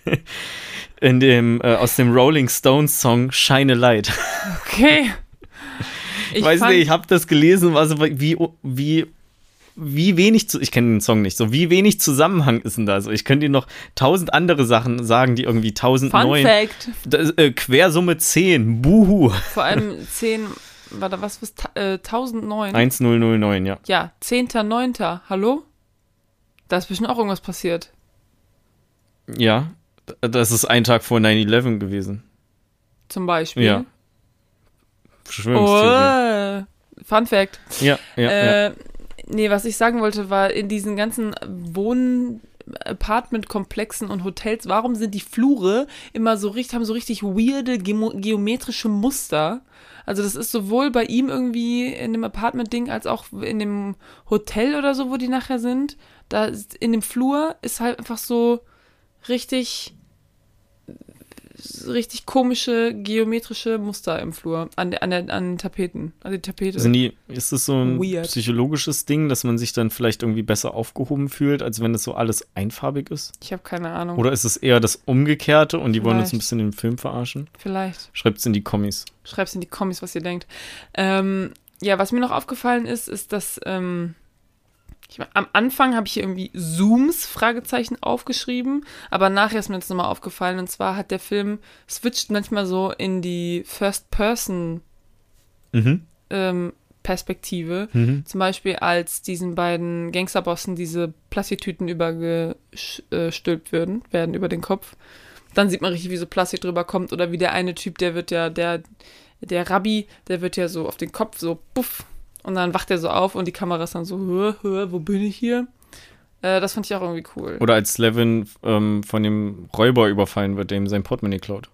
in dem, äh, aus dem Rolling Stones Song Shine a Light. Okay. Ich weiß nicht, ich habe das gelesen, also wie, wie, wie wenig, zu, ich kenne den Song nicht, so wie wenig Zusammenhang ist denn da? Also ich könnte dir noch tausend andere Sachen sagen, die irgendwie Fun 1009, Fact. das, äh, Quersumme 10, buhu, Vor allem 10, war da was, ta- äh, 1009? 1009, ja. Ja, 10.9. Hallo? Da ist bestimmt auch irgendwas passiert. Ja, das ist ein Tag vor 9-11 gewesen. Zum Beispiel. Ja. Verschwörungstheorie. Oh, Fun Fact. Ja, ja, ja. Nee, was ich sagen wollte, war in diesen ganzen Wohn- Apartment-Komplexen und Hotels, warum sind die Flure immer so richtig, haben so richtig weirde gemo- geometrische Muster? Also das ist sowohl bei ihm irgendwie in dem Apartment-Ding als auch in dem Hotel oder so, wo die nachher sind. Da in dem Flur ist halt einfach so richtig richtig komische geometrische Muster im Flur an, der, an, der, an den Tapeten. Also die Tapete. Sind die, ist es so ein Weird. psychologisches Ding, dass man sich dann vielleicht irgendwie besser aufgehoben fühlt, als wenn es so alles einfarbig ist? ich habe keine Ahnung. Oder ist es eher das Umgekehrte und die wollen uns ein Vielleicht. bisschen den Film verarschen? Vielleicht. Schreibt's in die Kommis. Schreibt's in die Kommis, was ihr denkt. Ähm, ja, was mir noch aufgefallen ist, ist, dass ähm, ich, am Anfang habe ich hier irgendwie Zooms, Fragezeichen, aufgeschrieben, aber nachher ist mir jetzt nochmal aufgefallen, und zwar hat der Film switcht manchmal so in die First-Person Mhm. ähm, Perspektive. Mhm. Zum Beispiel, als diesen beiden Gangsterbossen diese Plastiktüten übergestülpt werden, werden über den Kopf. Dann sieht man richtig, wie so Plastik drüber kommt. Oder wie der eine Typ, der wird ja, der, der Rabbi, der wird ja so auf den Kopf so puff. Und dann wacht er so auf und die Kamera ist dann so, hör, hör, wo bin ich hier? Äh, das fand ich auch irgendwie cool. Oder als Levin ähm, von dem Räuber überfallen wird, der ihm sein Portemonnaie klaut.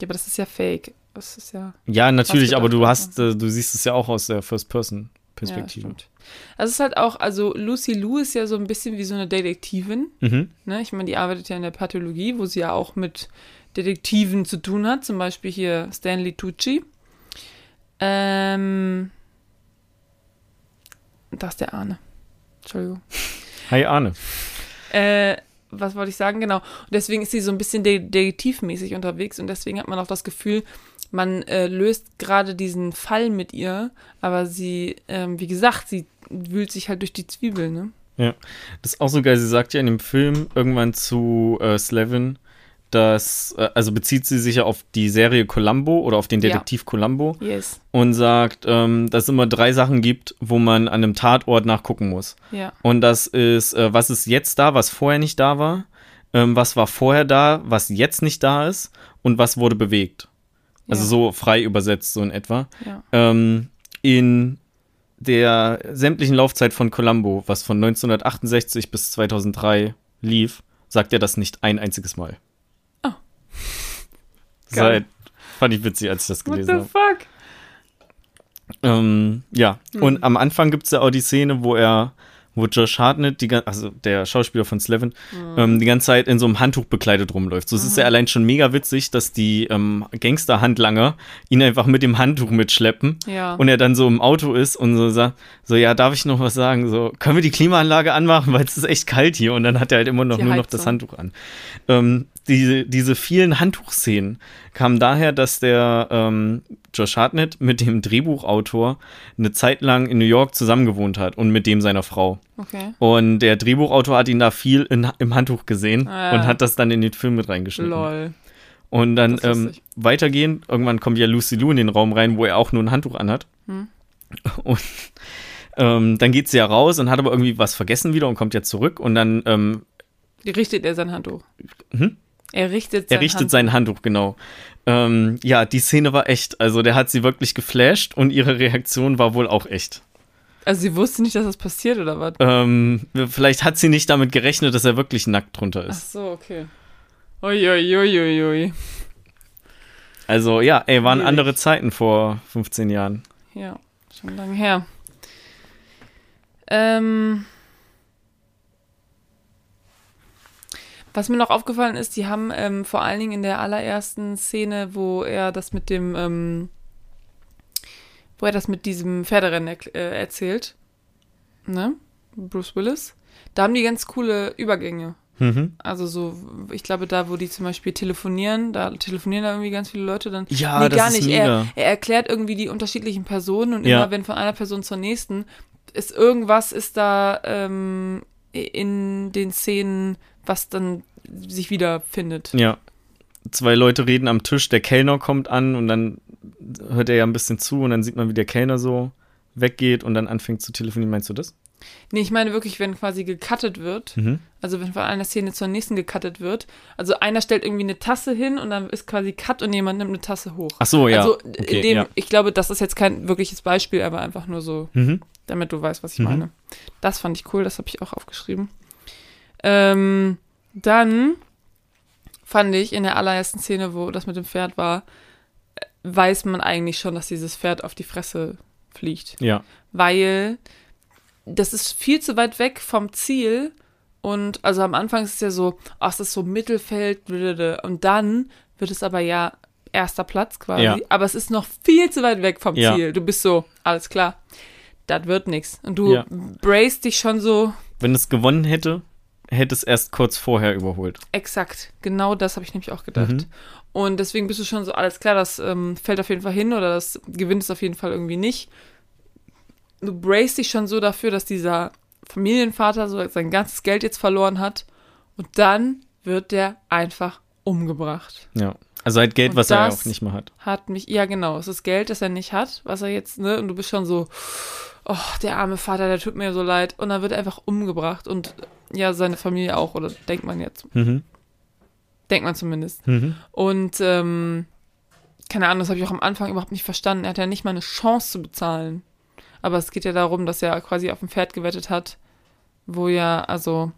Ja, aber das ist ja fake. Das ist ja. Ja, natürlich, aber du hast, äh, du siehst es ja auch aus der Ja, First-Person-Perspektive. stimmt. Also es ist halt auch, also Lucy Lou ist ja so ein bisschen wie so eine Detektivin. mhm. Ne? Ich meine, die arbeitet ja in der Pathologie, wo sie ja auch mit Detektiven zu tun hat. Zum Beispiel hier Stanley Tucci. Ähm, da ist der Arne. Entschuldigung. Hi Arne. Äh, was wollte ich sagen? Genau. Und deswegen ist sie so ein bisschen de detektivmäßig unterwegs und deswegen hat man auch das Gefühl, man äh, löst gerade diesen Fall mit ihr, aber sie, ähm, wie gesagt, sie wühlt sich halt durch die Zwiebeln, ne? Das ist auch so geil. Sie sagt ja in dem Film irgendwann zu äh, Slevin, dass, äh, also bezieht sie sich ja auf die Serie Columbo oder auf den Ja. Detektiv Columbo Yes. und sagt, ähm, dass es immer drei Sachen gibt, wo man an einem Tatort nachgucken muss. Ja. Und das ist, äh, was ist jetzt da, was vorher nicht da war, ähm, was war vorher da, was jetzt nicht da ist und was wurde bewegt. Also Ja. so frei übersetzt, so in etwa. Ja. Ähm, in der sämtlichen Laufzeit von Columbo, was von 1968 bis 2003 lief, sagt er das nicht ein einziges Mal. Halt, fand ich witzig, als ich das What gelesen the habe. fuck? Ähm, ja, Hm. und am Anfang gibt es ja auch die Szene, wo er, wo Josh Hartnett, die, also der Schauspieler von Slevin, Hm. ähm, die ganze Zeit in so einem Handtuch bekleidet rumläuft. So es ist ja allein schon mega witzig, dass die ähm, Gangsterhandlanger ihn einfach mit dem Handtuch mitschleppen Ja. und er dann so im Auto ist und so sagt, so ja, darf ich noch was sagen? So, können wir die Klimaanlage anmachen, weil es ist echt kalt hier und dann hat er halt immer noch Die nur noch das Heizung. Handtuch an. Ähm, diese, diese vielen Handtuchszenen kamen daher, dass der ähm, Josh Hartnett mit dem Drehbuchautor eine Zeit lang in New York zusammengewohnt hat und mit dem seiner Frau. okay. Und der Drehbuchautor hat ihn da viel in, im Handtuch gesehen Ah. und hat das dann in den Film mit reingeschnitten. Lol. Und dann ähm, lustig. weitergehend, irgendwann kommt ja Lucy Lou in den Raum rein, wo er auch nur ein Handtuch anhat. Hm. Und ähm, dann geht sie ja raus und hat aber irgendwie was vergessen wieder und kommt ja zurück und dann ähm, Richtet er sein Handtuch? Hm? Er richtet sein er richtet Handtuch. sein Handtuch, genau. Ähm, ja, die Szene war echt. Also der hat sie wirklich geflasht und ihre Reaktion war wohl auch echt. Also sie wusste nicht, dass das passiert oder was? Ähm, vielleicht hat sie nicht damit gerechnet, dass er wirklich nackt drunter Ach ist. so, okay. Uiuiuiui. Also ja, ey, waren Schwierig. andere Zeiten vor 15 Jahren. Ja, schon lange her. Ähm, was mir noch aufgefallen ist, die haben ähm, vor allen Dingen in der allerersten Szene, wo er das mit dem, ähm, wo er das mit diesem Pferderennen erk- äh, erzählt, ne, Bruce Willis, da haben die ganz coole Übergänge. Mhm. Also so, ich glaube, da, wo die zum Beispiel telefonieren, da telefonieren da irgendwie ganz viele Leute dann. Ja, nee, das gar ist nicht. Er, er erklärt irgendwie die unterschiedlichen Personen und Ja. immer wenn von einer Person zur nächsten ist irgendwas ist da ähm, in den Szenen, was dann sich wiederfindet. Ja. Zwei Leute reden am Tisch, der Kellner kommt an und dann hört er ja ein bisschen zu und dann sieht man, wie der Kellner so weggeht und dann anfängt zu telefonieren. Meinst du das? Nee, ich meine wirklich, wenn quasi gecuttet wird, Mhm. also wenn von einer Szene zur nächsten gecuttet wird, also einer stellt irgendwie eine Tasse hin und dann ist quasi Cut und jemand nimmt eine Tasse hoch. Ach so, ja. Also okay, in dem, ja. ich glaube, das ist jetzt kein wirkliches Beispiel, aber einfach nur so Mhm. damit du weißt, was ich Mhm. meine. Das fand ich cool, das habe ich auch aufgeschrieben. Ähm, dann fand ich in der allerersten Szene, wo das mit dem Pferd war, weiß man eigentlich schon, dass dieses Pferd auf die Fresse fliegt. Ja. Weil das ist viel zu weit weg vom Ziel. Und also am Anfang ist es ja so, ach, es ist so Mittelfeld, und dann wird es aber ja erster Platz quasi. Ja. Aber es ist noch viel zu weit weg vom Ja. Ziel. Du bist so, alles klar, das wird nichts. Und du Ja. brace dich schon so, Wenn es gewonnen hätte, hätte es erst kurz vorher überholt. exakt, genau das habe ich nämlich auch gedacht. Mhm. Und deswegen bist du schon so, alles klar, das ähm, fällt auf jeden Fall hin oder das gewinnt es auf jeden Fall irgendwie nicht. Du brace dich schon so dafür, dass dieser Familienvater so sein ganzes Geld jetzt verloren hat und dann wird der einfach umgebracht. Ja. Also halt Geld, Und was er auch nicht mehr hat. Hat mich, ja genau, es ist Geld, das er nicht hat, was er jetzt, ne, und du bist schon so, oh, der arme Vater, der tut mir so leid. Und dann wird er einfach umgebracht und ja, seine Familie auch, oder denkt man jetzt. Mhm. Denkt man zumindest. Mhm. Und ähm, keine Ahnung, das habe ich auch am Anfang überhaupt nicht verstanden. Er hat ja nicht mal eine Chance zu bezahlen. Aber es geht ja darum, dass er quasi auf ein Pferd gewettet hat, wo ja, also,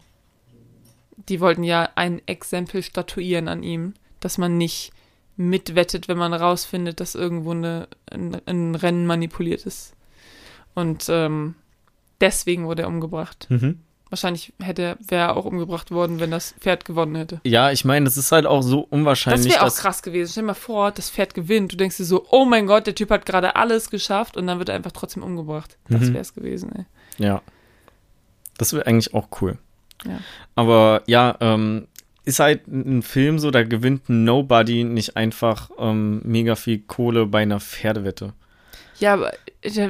die wollten ja ein Exempel statuieren an ihm, dass man nicht mitwettet, wenn man rausfindet, dass irgendwo eine, ein, ein Rennen manipuliert ist. Und ähm, deswegen wurde er umgebracht. Mhm. Wahrscheinlich hätte wäre er auch umgebracht worden, wenn das Pferd gewonnen hätte. Ja, ich meine, es ist halt auch so Das unwahrscheinlich, wäre auch dass. krass gewesen. Stell dir mal vor, das Pferd gewinnt. Du denkst dir so, oh mein Gott, der Typ hat gerade alles geschafft und dann wird er einfach trotzdem umgebracht. Das Mhm. wäre es gewesen, ey. Ja. Das wäre eigentlich auch cool. Ja. Aber ja, ähm, ist halt ein Film so, da gewinnt Nobody nicht einfach ähm, mega viel Kohle bei einer Pferdewette. Ja, aber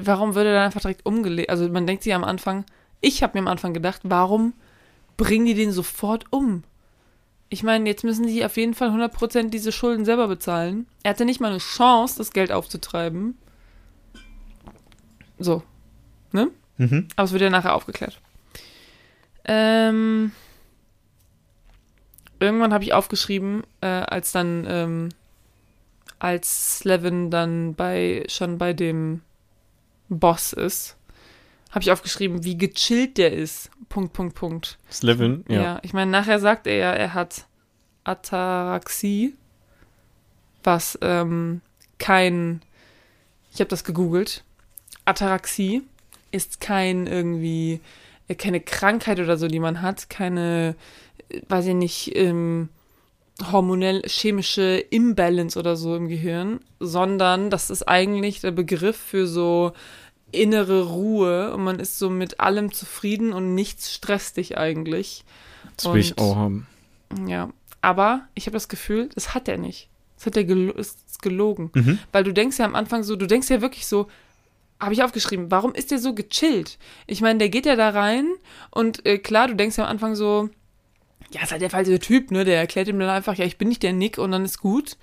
warum würde er dann einfach direkt umgelegt? Also man denkt sich am Anfang, ich habe mir am Anfang gedacht, warum bringen die den sofort um? Ich meine, jetzt müssen sie auf jeden Fall 100% diese Schulden selber bezahlen. Er hatte nicht mal eine Chance, das Geld aufzutreiben. So. Ne? Mhm. Aber es wird ja nachher aufgeklärt. Ähm, irgendwann habe ich aufgeschrieben, äh, als dann, ähm, als Slevin dann bei, schon bei dem Boss ist, habe ich aufgeschrieben, wie gechillt der ist. Punkt, Punkt, Punkt. Slevin, ja. Ja, ich meine, nachher sagt er ja, er hat Ataraxie, was ähm, kein, ich habe das gegoogelt, Ataraxie ist kein irgendwie, äh, keine Krankheit oder so, die man hat, keine, äh, weiß ich nicht, ähm, hormonell chemische Imbalance oder so im Gehirn, sondern das ist eigentlich der Begriff für so innere Ruhe und man ist so mit allem zufrieden und nichts stresst dich eigentlich. Das will ich Und- auch haben. Ja, aber ich habe das Gefühl, das hat er nicht. Das hat er ist gelogen. Mhm. Weil du denkst ja am Anfang so, du denkst ja wirklich so, habe ich aufgeschrieben, warum ist der so gechillt? Ich meine, der geht ja da rein und äh, klar, du denkst ja am Anfang so, ja, ist halt der falsche Typ, ne? Der erklärt ihm dann einfach, ja, ich bin nicht der Nick und dann ist gut.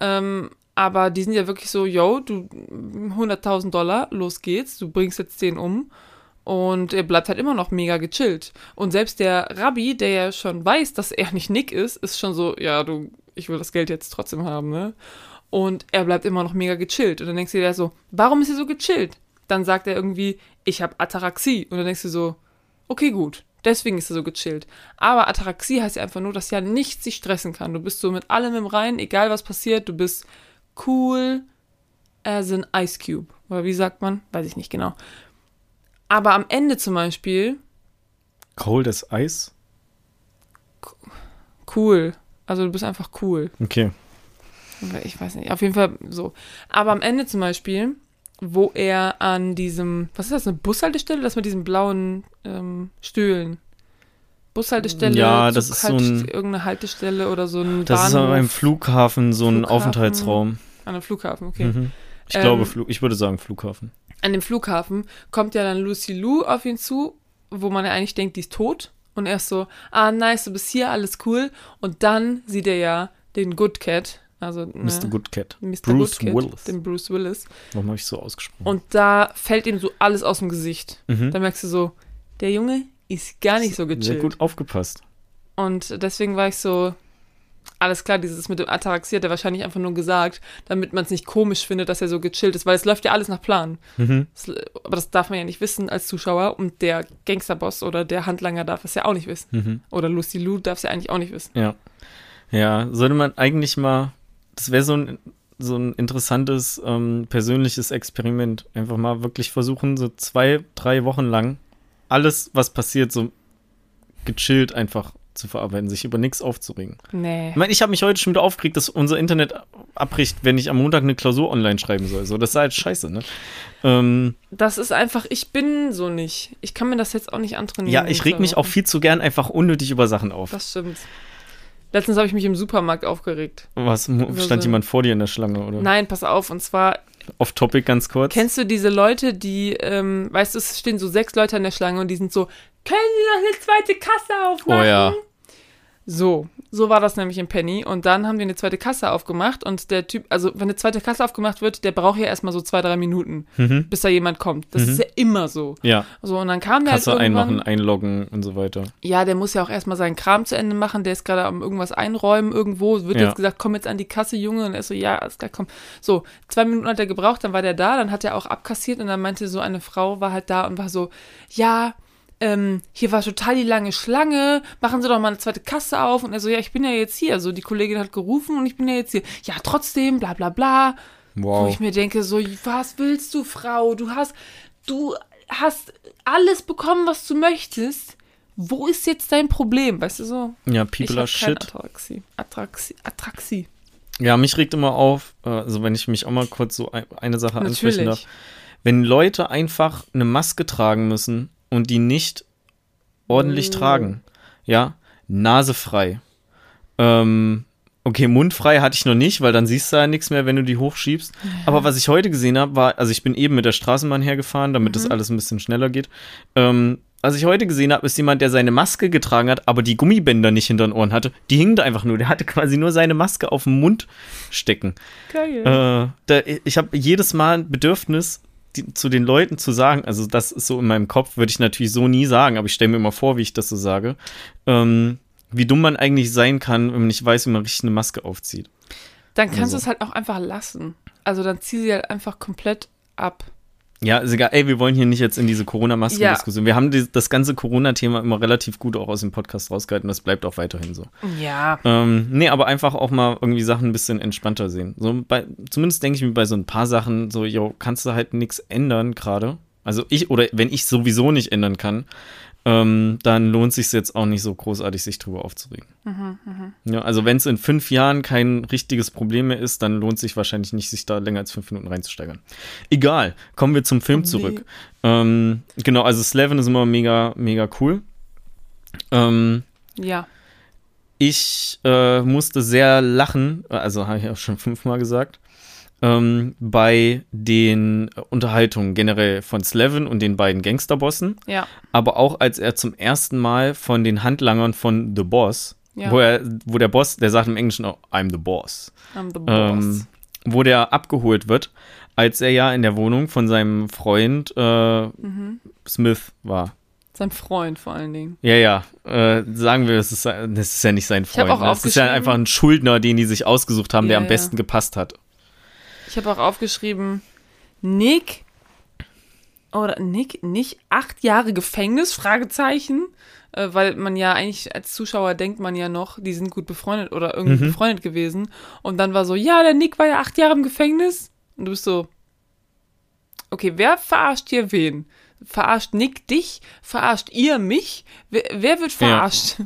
Ähm, aber die sind ja wirklich so, yo, du 100.000 Dollar, los geht's, du bringst jetzt den um. Und er bleibt halt immer noch mega gechillt. Und selbst der Rabbi, der ja schon weiß, dass er nicht Nick ist, ist schon so, ja, du, ich will das Geld jetzt trotzdem haben, ne? Und er bleibt immer noch mega gechillt. Und dann denkst du dir so, warum ist er so gechillt? Dann sagt er irgendwie, ich habe Ataraxie. Und dann denkst du so, okay, gut. Deswegen ist er so gechillt. Aber Ataraxie heißt ja einfach nur, dass ja nichts sich stressen kann. Du bist so mit allem im Reinen, egal was passiert. Du bist cool as an Ice Cube. Oder wie sagt man? Weiß ich nicht genau. Aber am Ende zum Beispiel, Cold as Eis? cool. Also du bist einfach cool. Okay. Ich weiß nicht, auf jeden Fall so. Aber am Ende zum Beispiel, wo er an diesem, was ist das, eine Bushaltestelle? Das mit diesen blauen ähm, Stühlen. Bushaltestelle, Ja, das ist so ein- irgendeine Haltestelle oder so ein Das ist Bahnhof aber beim Flughafen so ein Flughafen. Aufenthaltsraum. an einem Flughafen, okay. Mhm. Ich Ähm, glaube, Flug, ich würde sagen Flughafen. An dem Flughafen kommt ja dann Lucy Lou auf ihn zu, wo man ja eigentlich denkt, die ist tot. Und er ist so, ah, nice, du bist hier, alles cool. Und dann sieht er ja den Good Cat, also ne, Mr. Good Cat. Mr. Bruce Good Cat, Willis. den Bruce Willis. Warum habe ich so ausgesprochen? Und da fällt ihm so alles aus dem Gesicht. Mhm. Da merkst du so, der Junge ist gar nicht so Sehr gechillt. gut aufgepasst. Und deswegen war ich so, alles klar, dieses mit dem Ataraxie hat er wahrscheinlich einfach nur gesagt, damit man es nicht komisch findet, dass er so gechillt ist, weil es läuft ja alles nach Plan. Mhm. Das, aber das darf man ja nicht wissen als Zuschauer und der Gangsterboss oder der Handlanger darf es ja auch nicht wissen. Mhm. Oder Lucy Lou darf es ja eigentlich auch nicht wissen. Ja. Ja, sollte man eigentlich mal, das wäre so ein, so ein interessantes ähm, persönliches Experiment. Einfach mal wirklich versuchen, so zwei, drei Wochen lang alles, was passiert, so gechillt einfach zu verarbeiten, sich über nichts aufzuregen. Nee. Ich meine, ich habe mich heute schon wieder aufgeregt, dass unser Internet abbricht, wenn ich am Montag eine Klausur online schreiben soll. So, das ist halt scheiße, ne? Ähm, Das ist einfach, ich bin so nicht. Ich kann mir das jetzt auch nicht antrainieren. ja, ich reg mich auch viel zu gern einfach unnötig über Sachen auf. Das stimmt. Letztens habe ich mich im Supermarkt aufgeregt. Was, Über stand jemand vor dir in der Schlange, oder? Nein, pass auf. Und zwar, Off-Topic ganz kurz. kennst du diese Leute, die, ähm, weißt du, es stehen so sechs Leute an der Schlange und die sind so, können Sie noch eine zweite Kasse aufmachen? Oh ja. So, so war das nämlich im Penny. Und dann haben wir eine zweite Kasse aufgemacht und der Typ, also wenn eine zweite Kasse aufgemacht wird, der braucht ja erstmal so zwei, drei Minuten, Mhm. bis da jemand kommt. Das Mhm. ist ja immer so. Ja, So, und dann kam der Kasse halt einmachen, einloggen und so weiter. Ja, der muss ja auch erstmal seinen Kram zu Ende machen. Der ist gerade am irgendwas einräumen irgendwo. Wird Ja. jetzt gesagt, komm jetzt an die Kasse, Junge. Und er ist so, ja, alles klar, komm. So, zwei Minuten hat er gebraucht, dann war der da, dann hat er auch abkassiert und dann meinte so eine Frau, war halt da und war so, ja, ähm, hier war total die lange Schlange, machen Sie doch mal eine zweite Kasse auf. Und er so, ja, ich bin ja jetzt hier. So, die Kollegin hat gerufen und ich bin ja jetzt hier. Ja, trotzdem, bla bla bla. Wo ich mir denke, so, was willst du, Frau? Du hast, du hast alles bekommen, was du möchtest. Wo ist jetzt dein Problem? Weißt du so? Ja, people are shit. Ataraxie. Ataraxie. Ataraxie. Ja, mich regt immer auf, äh, also wenn ich mich auch mal kurz so ein, eine Sache ansprechen darf. Wenn Leute einfach eine Maske tragen müssen und die nicht ordentlich Mm. tragen. Ja, Nase frei. Ähm, okay, Mund frei hatte ich noch nicht, weil dann siehst du ja nichts mehr, wenn du die hochschiebst. Aber was ich heute gesehen habe, war, also ich bin eben mit der Straßenbahn hergefahren, damit das Mhm. alles ein bisschen schneller geht. Ähm, was ich heute gesehen habe, ist jemand, der seine Maske getragen hat, aber die Gummibänder nicht hinter den Ohren hatte. Die hingen da einfach nur. Der hatte quasi nur seine Maske auf dem Mund stecken. Geil. Äh, da, ich habe jedes Mal ein Bedürfnis, die, zu den Leuten zu sagen, also das ist so in meinem Kopf, würde ich natürlich so nie sagen, aber ich stelle mir immer vor, wie ich das so sage, ähm, wie dumm man eigentlich sein kann, wenn man nicht weiß, wie man richtig eine Maske aufzieht. Dann kannst Also. du es halt auch einfach lassen. Also dann zieh sie halt einfach komplett ab. Ja, ist egal. Ey, wir wollen hier nicht jetzt in diese Corona-Masken-Diskussion. Wir haben die, das ganze Corona-Thema immer relativ gut auch aus dem Podcast rausgehalten. Das bleibt auch weiterhin so. Ja. Ähm, nee, aber einfach auch mal irgendwie Sachen ein bisschen entspannter sehen. So bei, zumindest denke ich mir bei so ein paar Sachen so, yo, kannst du halt nichts ändern gerade. Also ich, oder wenn ich sowieso nicht ändern kann, ähm, dann lohnt sich jetzt auch nicht so großartig, sich drüber aufzuregen. Ja, also wenn es in fünf Jahren kein richtiges Problem mehr ist, dann lohnt sich wahrscheinlich nicht, sich da länger als fünf Minuten reinzusteigern. Egal, kommen wir zum Film zurück. Ähm, genau, also Slevin ist immer mega, mega cool. Ähm, Ja. ich äh, musste sehr lachen, also habe ich auch schon fünfmal gesagt, ähm, bei den Unterhaltungen generell von Slevin und den beiden Gangsterbossen, Ja. aber auch als er zum ersten Mal von den Handlangern von The Boss, Ja. wo, er, wo der Boss, der sagt im Englischen auch, I'm the Boss, I'm the boss. ähm, wo der abgeholt wird, als er ja in der Wohnung von seinem Freund äh, Mhm. Smith war. Sein Freund vor allen Dingen. Ja, ja. Äh, sagen wir, das ist, das ist ja nicht sein Freund. ne? Das ist ja einfach ein Schuldner, den die sich ausgesucht haben, der Ja, am ja. besten gepasst hat. Ich habe auch aufgeschrieben, Nick oder Nick nicht acht Jahre Gefängnis? Fragezeichen. Äh, weil man ja eigentlich als Zuschauer denkt man ja noch, die sind gut befreundet oder irgendwie Mhm. befreundet gewesen. Und dann war so, ja, der Nick war ja acht Jahre im Gefängnis. Und du bist so, okay, wer verarscht hier wen? Verarscht Nick dich? Verarscht ihr mich? Wer, wer wird verarscht?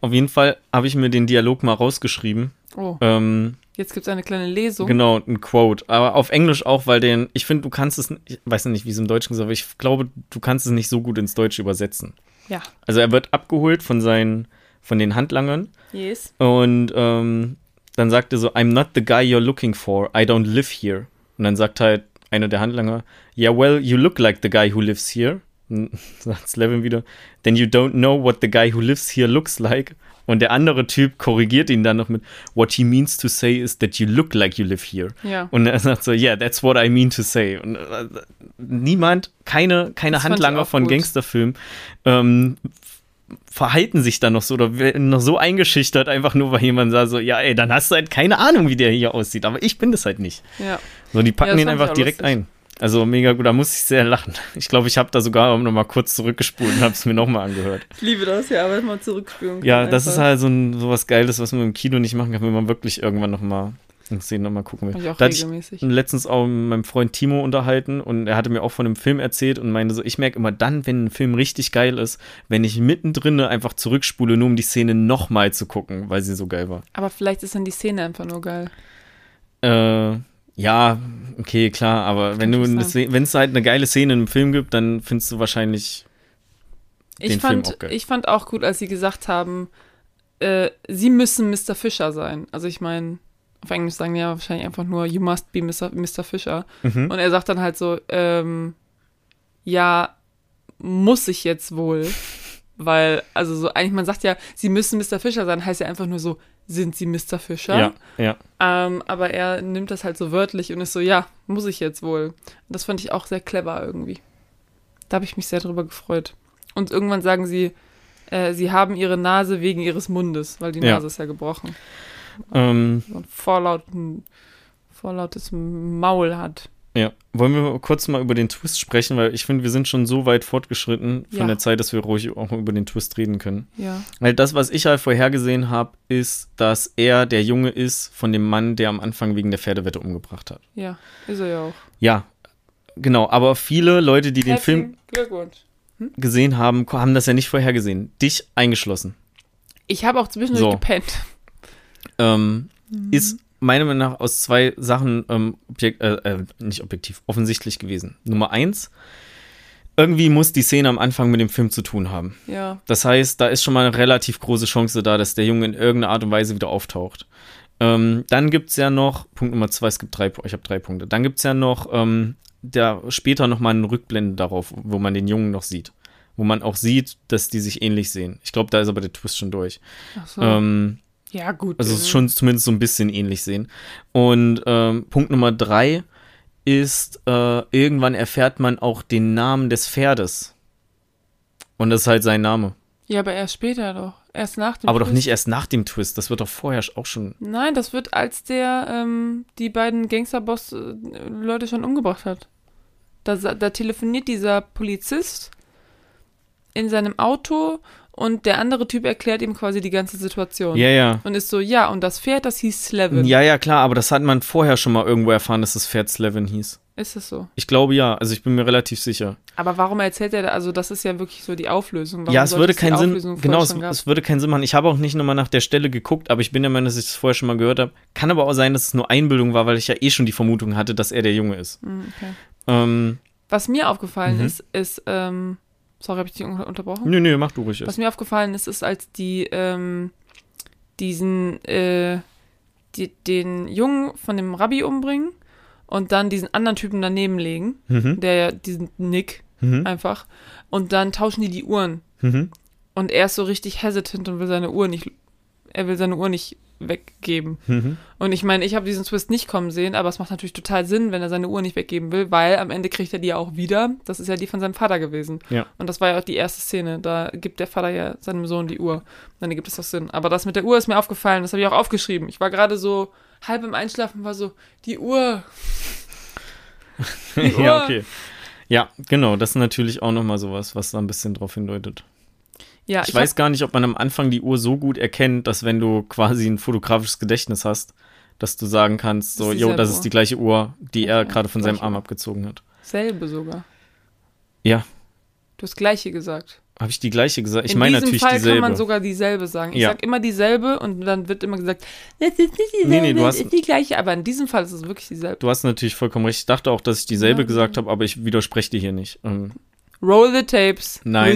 Auf jeden Fall habe ich mir den Dialog mal rausgeschrieben. Oh, Ähm, jetzt gibt es eine kleine Lesung. Genau, ein Quote. Aber auf Englisch auch, weil den, ich finde, du kannst es, ich weiß nicht, wie es im Deutschen gesagt wird, aber ich glaube, du kannst es nicht so gut ins Deutsche übersetzen. Ja. Also er wird abgeholt von seinen, von den Handlangern Yes. und ähm, dann sagt er so, I'm not the guy you're looking for, I don't live here. Und dann sagt halt einer der Handlanger, yeah, well, you look like the guy who lives here. Sagt Slevin wieder, then you don't know what the guy who lives here looks like. Und der andere Typ korrigiert ihn dann noch mit, what he means to say is that you look like you live here. Ja. Und er sagt so, yeah, that's what I mean to say. Und äh, niemand, keine, keine Das Handlanger von. Gangsterfilmen ähm, verhalten sich dann noch so oder werden noch so eingeschüchtert, einfach nur, weil jemand sagt so, ja, ey, dann hast du halt keine Ahnung, wie der hier aussieht. Aber ich bin das halt nicht. Ja. So, die packen Ja, ich einfach direkt lustig. ein. Also mega gut, da muss ich sehr lachen. Ich glaube, ich habe da sogar noch mal kurz zurückgespult und habe es mir noch mal angehört. Ich liebe das, ja, aber mal zurückspüren. Ja, das ist halt so ein sowas Geiles, was man im Kino nicht machen kann, wenn man wirklich irgendwann noch mal eine Szene noch mal gucken will. Ich auch Da hatte ich regelmäßig. letztens auch mit meinem Freund Timo unterhalten und er hatte mir auch von einem Film erzählt und meinte so, ich merke immer dann, wenn ein Film richtig geil ist, wenn ich mittendrin einfach zurückspule, nur um die Szene noch mal zu gucken, weil sie so geil war. Aber vielleicht ist dann die Szene einfach nur geil. Äh, ja, okay, klar, aber Szene- wenn es halt eine geile Szene im Film gibt, dann findest du wahrscheinlich Ich Den Film fand, auch geil. ich fand auch gut, als sie gesagt haben, äh, sie müssen Mr. Fischer sein. Also ich meine, auf Englisch sagen die ja wahrscheinlich einfach nur, you must be Mr. Mr. Fischer. Mhm. Und er sagt dann halt so, ähm, ja, muss ich jetzt wohl. Weil, also so, eigentlich, man sagt ja, sie müssen Mr. Fischer sein, heißt ja einfach nur so, sind sie Mr. Fischer? ja, ja. Ähm, aber er nimmt das halt so wörtlich und ist so, ja, muss ich jetzt wohl. Und das fand ich auch sehr clever irgendwie. Da habe ich mich sehr drüber gefreut. Und irgendwann sagen sie, äh, sie haben ihre Nase wegen ihres Mundes, weil die Ja. Nase ist ja gebrochen. Ähm, So ein vorlauten, vorlautes Maul hat. Wollen wir kurz mal über den Twist sprechen, weil ich finde, wir sind schon so weit fortgeschritten von Ja. der Zeit, dass wir ruhig auch über den Twist reden können. Ja. Weil das, was ich halt vorhergesehen habe, ist, dass er der Junge ist von dem Mann, der am Anfang wegen der Pferdewette umgebracht hat. Ja, ist er ja auch. Ja, genau. Aber viele Leute, die den Film Glückwunsch. gesehen haben, haben das ja nicht vorhergesehen. Dich eingeschlossen. Ich habe auch zwischendurch So. gepennt. Ähm, Ist meiner Meinung nach aus zwei Sachen ähm, objek äh, äh, nicht objektiv, offensichtlich gewesen. Nummer eins, irgendwie muss die Szene am Anfang mit dem Film zu tun haben. Ja. Das heißt, da ist schon mal eine relativ große Chance da, dass der Junge in irgendeiner Art und Weise wieder auftaucht. Ähm, dann gibt es ja noch, Punkt Nummer zwei, es gibt drei, ich habe drei Punkte. Dann gibt es ja noch, ähm, der, später noch mal eine Rückblende darauf, wo man den Jungen noch sieht. wo man auch sieht, dass die sich ähnlich sehen. Ich glaube, da ist aber der Twist schon durch. Ach so. Ähm, ja, gut. also es äh, ist schon zumindest so ein bisschen ähnlich sehen. Und ähm, Punkt Nummer drei ist, äh, irgendwann erfährt man auch den Namen des Pferdes. Und das ist halt sein Name. Ja, aber erst später doch. Erst nach dem Aber doch Twist. nicht erst nach dem Twist. Das wird doch vorher auch schon. Nein, das wird, als der ähm, die beiden Gangsterboss-Leute schon umgebracht hat. Da, da telefoniert dieser Polizist in seinem Auto und der andere Typ erklärt ihm quasi die ganze Situation. Ja, ja. Und ist so, ja, und das Pferd, das hieß Slevin. Ja, ja, klar, aber das hat man vorher schon mal irgendwo erfahren, dass das Pferd Slevin hieß. Ist das so? Ich glaube ja, also ich bin mir relativ sicher. Aber warum erzählt er da, also das ist ja wirklich so die Auflösung. Warum ja, es würde keinen Sinn, genau, es, es würde keinen Sinn machen. Ich habe auch nicht nochmal nach der Stelle geguckt, aber ich bin der Meinung, dass ich das vorher schon mal gehört habe. Kann aber auch sein, dass es nur Einbildung war, weil ich ja eh schon die Vermutung hatte, dass er der Junge ist. Hm, okay. Ähm, Was mir aufgefallen Mhm. ist, ist, ähm, sorry, habe ich dich unter- unterbrochen? nö, nö, mach du ruhig. Was mir aufgefallen ist, ist, als die ähm, diesen äh, die, den Jungen von dem Rabbi umbringen und dann diesen anderen Typen daneben legen, Mhm, der ja diesen Nick mhm, einfach, und dann tauschen die die Uhren mhm. und er ist so richtig hesitant und will seine Uhr nicht, er will seine Uhr nicht weggeben. Mhm. Und ich meine, ich habe diesen Twist nicht kommen sehen, aber es macht natürlich total Sinn, wenn er seine Uhr nicht weggeben will, weil am Ende kriegt er die ja auch wieder. Das ist ja die von seinem Vater gewesen. Ja. Und das war ja auch die erste Szene. Da gibt der Vater ja seinem Sohn die Uhr. Dann gibt es auch Sinn. Aber das mit der Uhr ist mir aufgefallen. Das habe ich auch aufgeschrieben. Ich war gerade so halb im Einschlafen, war so, die Uhr. Die ja, Uhr. okay. Ja, genau, das ist natürlich auch nochmal sowas, was da ein bisschen drauf hindeutet. Ja, Ich, ich, weiß gar nicht, ob man am Anfang die Uhr so gut erkennt, dass wenn du quasi ein fotografisches Gedächtnis hast, dass du sagen kannst, so, Das ist jo, das Uhr. ist die gleiche Uhr, die er gerade von seinem Arm abgezogen hat. selbe sogar. Ja. Du hast gleiche gesagt. Habe ich die gleiche gesagt? Ich In meine diesem natürlich Fall dieselbe. kann man sogar dieselbe sagen. Ich Ja. sag immer dieselbe und dann wird immer gesagt, das ist nicht dieselbe, Nee, nee, du das hast- ist die gleiche. Aber in diesem Fall ist es wirklich dieselbe. Du hast natürlich vollkommen recht. Ich dachte auch, dass ich dieselbe Ja. gesagt habe, aber ich widerspreche dir hier nicht. Ähm, Roll the tapes. Nein.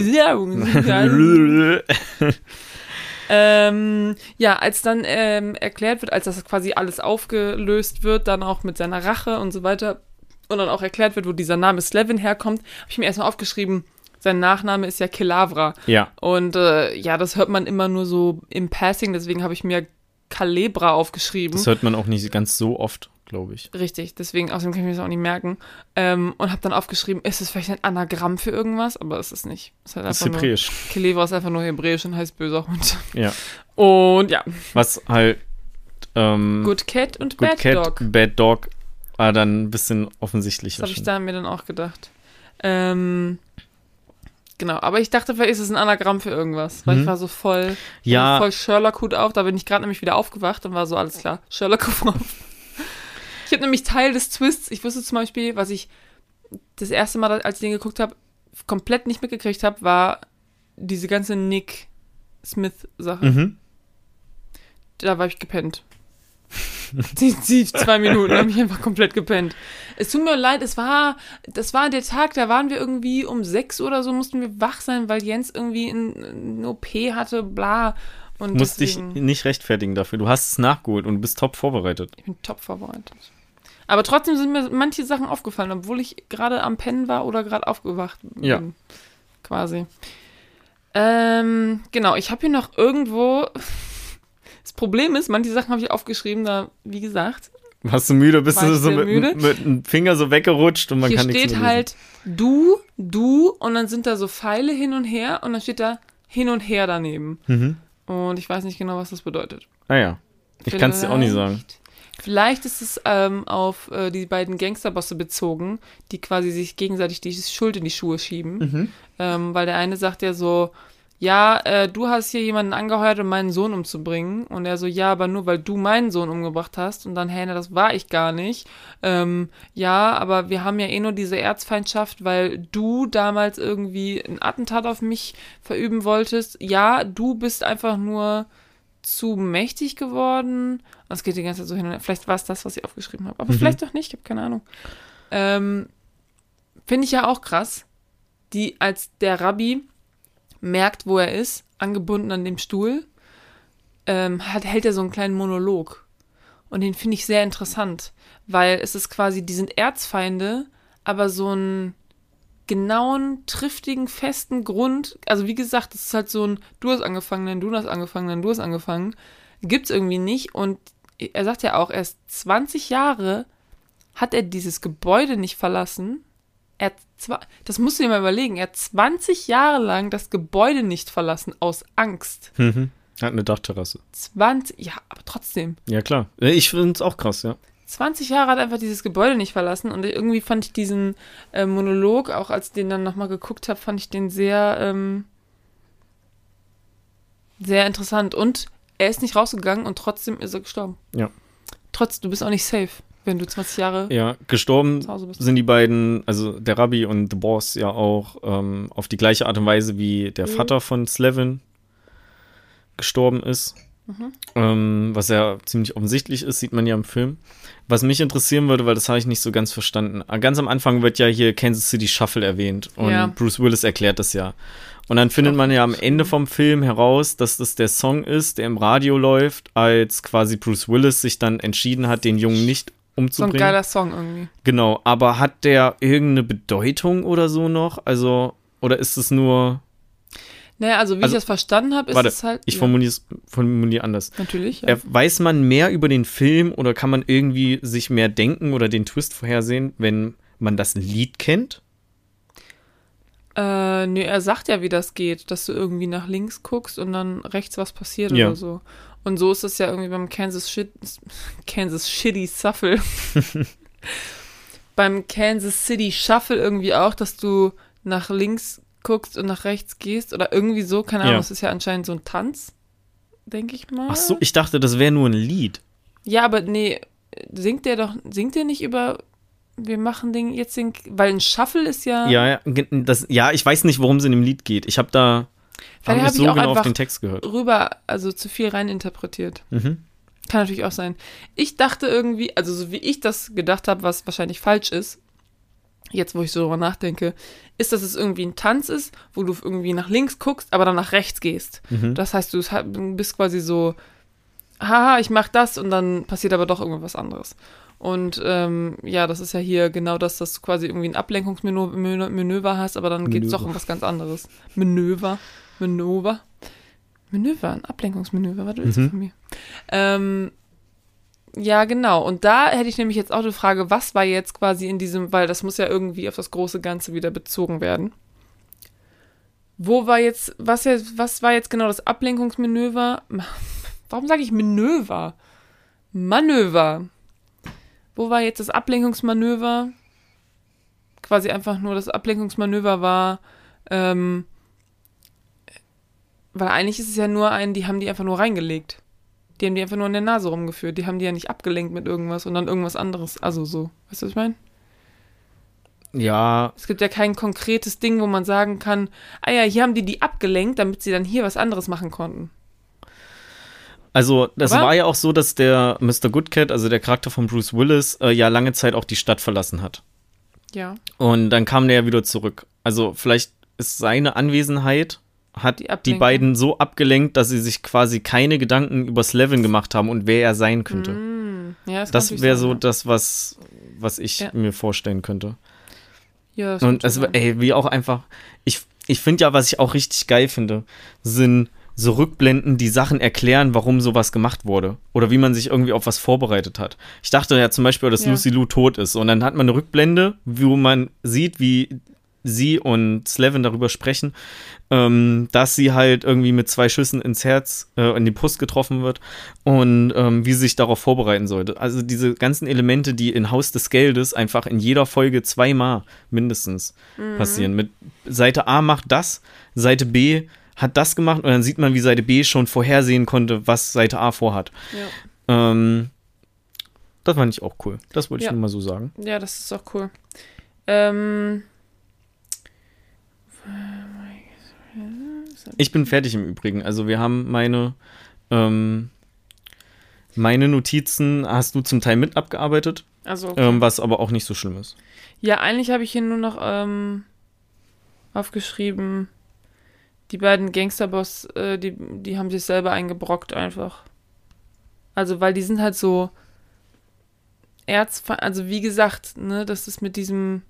ähm, ja, als dann ähm, erklärt wird, als das quasi alles aufgelöst wird, dann auch mit seiner Rache und so weiter, und dann auch erklärt wird, wo dieser Name Slevin herkommt, habe ich mir erstmal aufgeschrieben, sein Nachname ist ja Kelavra. ja, Und äh, ja, das hört man immer nur so im Passing, deswegen habe ich mir Calebra aufgeschrieben. das hört man auch nicht ganz so oft, glaube ich. Richtig, deswegen, außerdem kann ich mir das auch nicht merken. Ähm, und habe dann aufgeschrieben, ist es vielleicht ein Anagramm für irgendwas? Aber es ist nicht. Es ist halt Das ist hebräisch. Kelevra ist einfach nur hebräisch und heißt böser Hund. Ja. Und ja, Was halt ähm, Good Cat und Good Bad Cat, Dog. Bad Dog war dann ein bisschen offensichtlicher. Das habe ich da mir dann auch gedacht. Ähm, genau, aber ich dachte, vielleicht ist es ein Anagramm für irgendwas. Weil Mhm. ich war so voll, Ja. voll Sherlock-Hut auf. Da bin ich gerade nämlich wieder aufgewacht und war so, alles klar, Sherlock-Hut auf. Ich habe nämlich Teil des Twists, ich wusste zum Beispiel, was ich das erste Mal, als ich den geguckt habe, komplett nicht mitgekriegt habe, war diese ganze Nick Smith-Sache. Mhm. Da war ich gepennt. Die, die zwei Minuten habe ich einfach komplett gepennt. Es tut mir leid, es war, das war der Tag, da waren wir irgendwie um sechs oder so, mussten wir wach sein, weil Jens irgendwie ein, OP hatte, bla. Und Du musst dich deswegen, nicht rechtfertigen dafür. Du hast es nachgeholt und bist top vorbereitet. ich bin top vorbereitet. Aber trotzdem sind mir manche Sachen aufgefallen, obwohl ich gerade am Pennen war oder gerade aufgewacht bin. Ja. Quasi. Ähm, genau, ich habe hier noch irgendwo. Das Problem ist, manche Sachen habe ich aufgeschrieben, da, wie gesagt, Warst du müde, bist du so mit, müde? mit dem Finger so weggerutscht und man hier kann nichts steht mehr lesen. halt du, du und dann sind da so Pfeile hin und her und dann steht da hin und her daneben. Mhm. Und ich weiß nicht genau, was das bedeutet. Ah ja. Ich kann es dir auch nicht sagen. Vielleicht- ist es ähm, auf äh, die beiden Gangsterbosse bezogen, die quasi sich gegenseitig die Schuld in die Schuhe schieben. Mhm. Ähm, weil der eine sagt ja so, ja, äh, du hast hier jemanden angeheuert, um meinen Sohn umzubringen. Und er so, ja, aber nur weil du meinen Sohn umgebracht hast. Und dann, hey, na, das war ich gar nicht. Ähm, ja, aber wir haben ja eh nur diese Erzfeindschaft, weil du damals irgendwie ein Attentat auf mich verüben wolltest. Ja, du bist einfach nur zu mächtig geworden. Es geht die ganze Zeit so hin und her. Vielleicht war es das, was ich aufgeschrieben habe. Aber Mhm. vielleicht doch nicht, ich habe keine Ahnung. Ähm, Finde ich ja auch krass, die als der Rabbi merkt, wo er ist, angebunden an dem Stuhl, ähm, hat, hält er so einen kleinen Monolog. Und den finde ich sehr interessant, weil es ist quasi, die sind Erzfeinde, aber so ein genauen, triftigen, festen Grund. Also wie gesagt, es ist halt so ein, du hast angefangen, dann du hast angefangen, dann du hast angefangen. Gibt's irgendwie nicht. Und er sagt ja auch, erst 20 Jahre hat er dieses Gebäude nicht verlassen. Er das musst du dir mal überlegen, er hat 20 Jahre lang das Gebäude nicht verlassen aus Angst. Mhm. Hat eine Dachterrasse. 20, ja, aber trotzdem. Ja, klar. Ich finde es auch krass, ja. 20 Jahre hat er einfach dieses Gebäude nicht verlassen und irgendwie fand ich diesen äh, Monolog, auch als ich den dann nochmal geguckt habe, fand ich den sehr, ähm, sehr interessant. Und er ist nicht rausgegangen und trotzdem ist er gestorben. Ja. Trotz, du bist auch nicht safe, wenn du 20 Jahre Ja, gestorben sind die beiden, also der Rabbi und The Boss ja auch ähm, auf die gleiche Art und Weise wie der Mhm. Vater von Slevin gestorben ist. Mhm. Ähm, was ja ziemlich offensichtlich ist, sieht man ja im Film. Was mich interessieren würde, weil das habe ich nicht so ganz verstanden. Ah, Ganz am Anfang wird ja hier Kansas City Shuffle erwähnt und Ja. Bruce Willis erklärt das ja. Und dann findet man ja am Ende vom Film heraus, dass das der Song ist, der im Radio läuft, als quasi Bruce Willis sich dann entschieden hat, den Jungen nicht So ein umzubringen. geiler Song irgendwie. Genau, aber hat der irgendeine Bedeutung oder so noch? Also, oder ist es nur. Naja, also wie Also, ich das verstanden habe, ist warte, es halt. Ich ja, formuliere es formuliere anders. Natürlich. Ja. Weiß man mehr über den Film oder kann man irgendwie sich mehr denken oder den Twist vorhersehen, wenn man das Lied kennt? Äh, nee, er sagt ja, wie das geht, dass du irgendwie nach links guckst und dann rechts was passiert Ja. oder so. Und so ist es ja irgendwie beim Kansas Shit, Kansas Shitty Shuffle. beim Kansas City Shuffle irgendwie auch, dass du nach links guckst und nach rechts gehst oder irgendwie so, keine Ahnung, Ja. das ist ja anscheinend so ein Tanz, denke ich mal. Ach so, ich dachte, das wäre nur ein Lied. Ja, aber nee, singt der doch, singt der nicht über, wir machen den jetzt den, weil ein Shuffle ist ja, Ja, ja, das, ja, ich weiß nicht, worum es in dem Lied geht. Ich habe da Vielleicht hab hab nicht ich so auch genau auf einfach- den Text gehört. rüber, also zu viel reininterpretiert. Mhm. Kann natürlich auch sein. Ich dachte irgendwie, also so wie ich das gedacht habe, was wahrscheinlich falsch ist, jetzt wo ich so darüber nachdenke, ist, dass es irgendwie ein Tanz ist, wo du irgendwie nach links guckst, aber dann nach rechts gehst. Mhm. Das heißt, du bist quasi so, haha, ich mach das und dann passiert aber doch irgendwas anderes. Und ähm, ja, das ist ja hier genau das, dass du quasi irgendwie ein Ablenkungsmanöver Manöver hast, aber dann geht es doch um was ganz anderes. Manöver, Manöver, Manöver, ein Ablenkungsmanöver, was willst du Mhm. von mir? Ähm, ja, genau. Und da hätte ich nämlich jetzt auch die Frage, was war jetzt quasi in diesem, weil das muss ja irgendwie auf das große Ganze wieder bezogen werden. Wo war jetzt, was jetzt, was war jetzt genau das Ablenkungsmanöver? Warum sage ich Manöver? Manöver. Wo war jetzt das Ablenkungsmanöver? Quasi einfach nur das Ablenkungsmanöver war, ähm, weil eigentlich ist es ja nur ein, die haben die einfach nur reingelegt. Die haben die einfach nur in der Nase rumgeführt. Die haben die ja nicht abgelenkt mit irgendwas und dann irgendwas anderes. Also so. Weißt du, was ich meine? Ja, Es gibt ja kein konkretes Ding, wo man sagen kann, ah ja, hier haben die die abgelenkt, damit sie dann hier was anderes machen konnten. also das Aber- war ja auch so, dass der Mr. Goodcat, also der Charakter von Bruce Willis, äh, ja lange Zeit auch die Stadt verlassen hat. Ja. Und dann kam der ja wieder zurück. Also vielleicht ist seine Anwesenheit hat Die die, beiden so abgelenkt, dass sie sich quasi keine Gedanken übers Leveln gemacht haben und wer er sein könnte. Mm, ja das Das wäre so das, was, was ich Ja. mir vorstellen könnte. Ja, das Und es, ey, wie auch einfach, ich, ich finde ja, was ich auch richtig geil finde, sind so Rückblenden, die Sachen erklären, warum sowas gemacht wurde. Oder wie man sich irgendwie auf was vorbereitet hat. Ich dachte ja zum Beispiel, dass Ja. Lucy Lou tot ist. Und dann hat man eine Rückblende, wo man sieht, wie sie und Slevin darüber sprechen, ähm, dass sie halt irgendwie mit zwei Schüssen ins Herz, äh, in die Brust getroffen wird und ähm, wie sie sich darauf vorbereiten sollte. Also diese ganzen Elemente, die in Haus des Geldes einfach in jeder Folge zweimal mindestens passieren. Mit Seite A macht das, Seite B hat das gemacht und dann sieht man, wie Seite B schon vorhersehen konnte, was Seite A vorhat. Ja. Ähm, das fand ich auch cool. Das wollte ich Ja. nur mal so sagen. ja, das ist auch cool. Ähm, Ich bin fertig im Übrigen. Also wir haben meine, ähm, meine Notizen hast du zum Teil mit abgearbeitet, also, ähm, was aber auch nicht so schlimm ist. ja, eigentlich habe ich hier nur noch ähm, aufgeschrieben, die beiden Gangsterboss, äh, die, die haben sich selber eingebrockt einfach. Also, weil die sind halt so Erz, also wie gesagt, ne, das ist mit diesem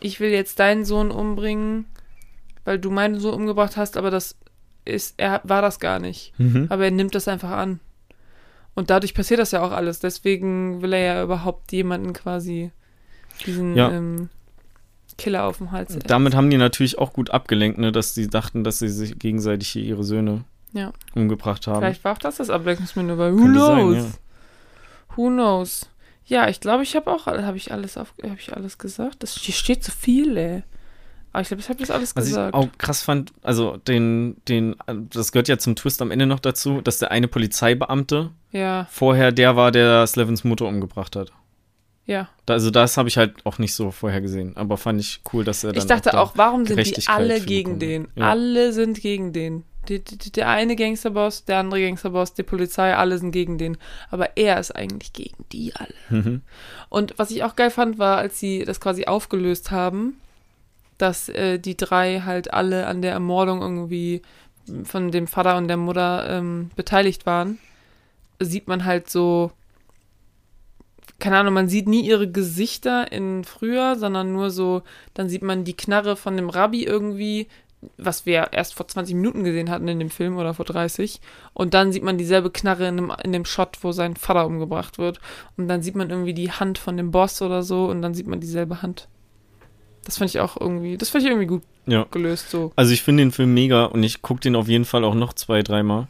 ich will jetzt deinen Sohn umbringen, weil du meinen Sohn umgebracht hast, aber das ist, er war das gar nicht. Mhm. Aber er nimmt das einfach an. Und dadurch passiert das ja auch alles. Deswegen will er ja überhaupt jemanden quasi diesen Ja. ähm, Killer auf dem Hals. Damit haben die natürlich auch gut abgelenkt, ne, dass sie dachten, dass sie sich gegenseitig hier ihre Söhne Ja. umgebracht haben. Vielleicht war auch das das Ablenkungsmanöver. Who Könnte sein, knows? ja. Who knows? Ja, ich glaube, ich habe auch, habe ich alles auf, habe ich alles gesagt? Das, hier steht so viel, ey. Aber ich glaube, ich habe das alles Was ich gesagt. auch krass fand, also den, den, das gehört ja zum Twist am Ende noch dazu, dass der eine Polizeibeamte ja, vorher der war, der Slevins Mutter umgebracht hat. ja. Also das habe ich halt auch nicht so vorher gesehen, aber fand ich cool, dass er dann Ich dachte da auch, warum sind die alle gegen den? Ja. Alle sind gegen den. Die, die, der eine Gangsterboss, der andere Gangsterboss, die Polizei, alle sind gegen den. Aber er ist eigentlich gegen die alle. Mhm. Und was ich auch geil fand, war, als sie das quasi aufgelöst haben, dass äh, die drei halt alle an der Ermordung irgendwie von dem Vater und der Mutter ähm, beteiligt waren, sieht man halt so, keine Ahnung, man sieht nie ihre Gesichter in früher, sondern nur so, dann sieht man die Knarre von dem Rabbi irgendwie, was wir erst vor 20 Minuten gesehen hatten in dem Film oder vor 30. Und dann sieht man dieselbe Knarre in dem, in dem Shot, wo sein Vater umgebracht wird. Und dann sieht man irgendwie die Hand von dem Boss oder so und dann sieht man dieselbe Hand. Das fand ich auch irgendwie, das fand ich irgendwie gut Ja. gelöst so. Also ich finde den Film mega und ich gucke den auf jeden Fall auch noch zwei, dreimal.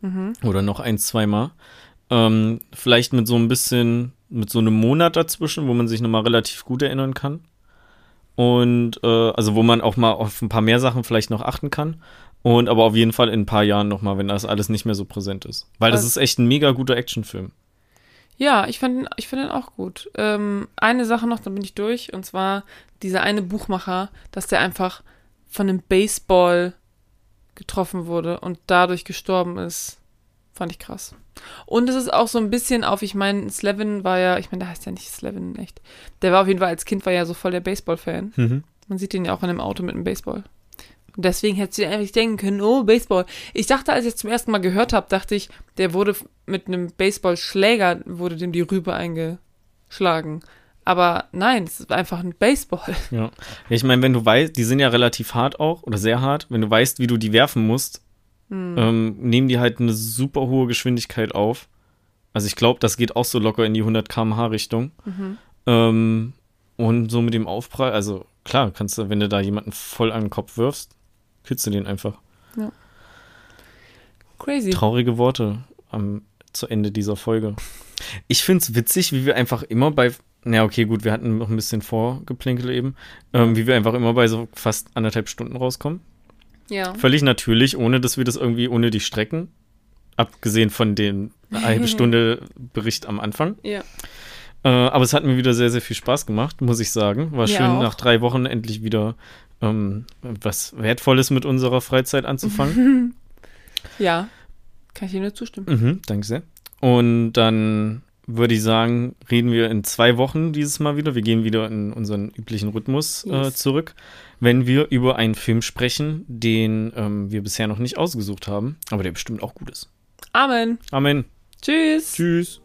Mhm. Oder noch ein, zweimal. Ähm, vielleicht mit so ein bisschen, mit so einem Monat dazwischen, wo man sich nochmal relativ gut erinnern kann. Und äh, also wo man auch mal auf ein paar mehr Sachen vielleicht noch achten kann. Und aber auf jeden Fall in ein paar Jahren nochmal, wenn das alles nicht mehr so präsent ist. Weil das Also- ist echt ein mega guter Actionfilm. Ja, ich fand, ihn- ich find ihn auch gut. Ähm, eine Sache noch, dann bin ich durch. Und zwar dieser eine Buchmacher, dass der einfach von einem Baseball getroffen wurde und dadurch gestorben ist. Fand ich krass. Und es ist auch so ein bisschen auf, ich meine, Slevin war ja, ich meine, der heißt ja nicht Slevin, echt. Der war auf jeden Fall als Kind, war ja so voll der Baseball-Fan. Mhm. Man sieht den ja auch in einem Auto mit einem Baseball. Und deswegen hättest du dir einfach denken können, oh, Baseball. Ich dachte, als ich es zum ersten Mal gehört habe, dachte ich, der wurde mit einem Baseballschläger, wurde dem die Rübe eingeschlagen. Aber nein, es ist einfach ein Baseball. Ja ich meine, wenn du weißt, die sind ja relativ hart auch oder sehr hart, wenn du weißt, wie du die werfen musst, ähm, nehmen die halt eine super hohe Geschwindigkeit auf. Also ich glaube, das geht auch so locker in die 100 km/h Richtung. Ähm, und so mit dem Aufprall, also klar, kannst du, wenn du da jemanden voll an den Kopf wirfst, killst du den einfach. Crazy. Traurige Worte am zu Ende dieser Folge. Ich finde es witzig, wie wir einfach immer bei, na okay, gut, wir hatten noch ein bisschen Vorgeplänkel eben, ähm, wie wir einfach immer bei so fast anderthalb Stunden rauskommen. Ja. Völlig natürlich, ohne dass wir das irgendwie ohne die strecken. Abgesehen von dem eine halbe Stunde Bericht am Anfang. Ja. Äh, aber es hat mir wieder sehr, sehr viel Spaß gemacht, muss ich sagen. War Mir schön, auch. nach drei Wochen endlich wieder ähm, was Wertvolles mit unserer Freizeit anzufangen. Ja. Kann ich dir nur zustimmen. mhm, danke sehr. Und dann würde ich sagen, reden wir in zwei Wochen dieses Mal wieder. Wir gehen wieder in unseren üblichen Rhythmus äh, Yes. zurück, wenn wir über einen Film sprechen, den ähm, wir bisher noch nicht ausgesucht haben, aber der bestimmt auch gut ist. Amen. Amen. Tschüss. Tschüss.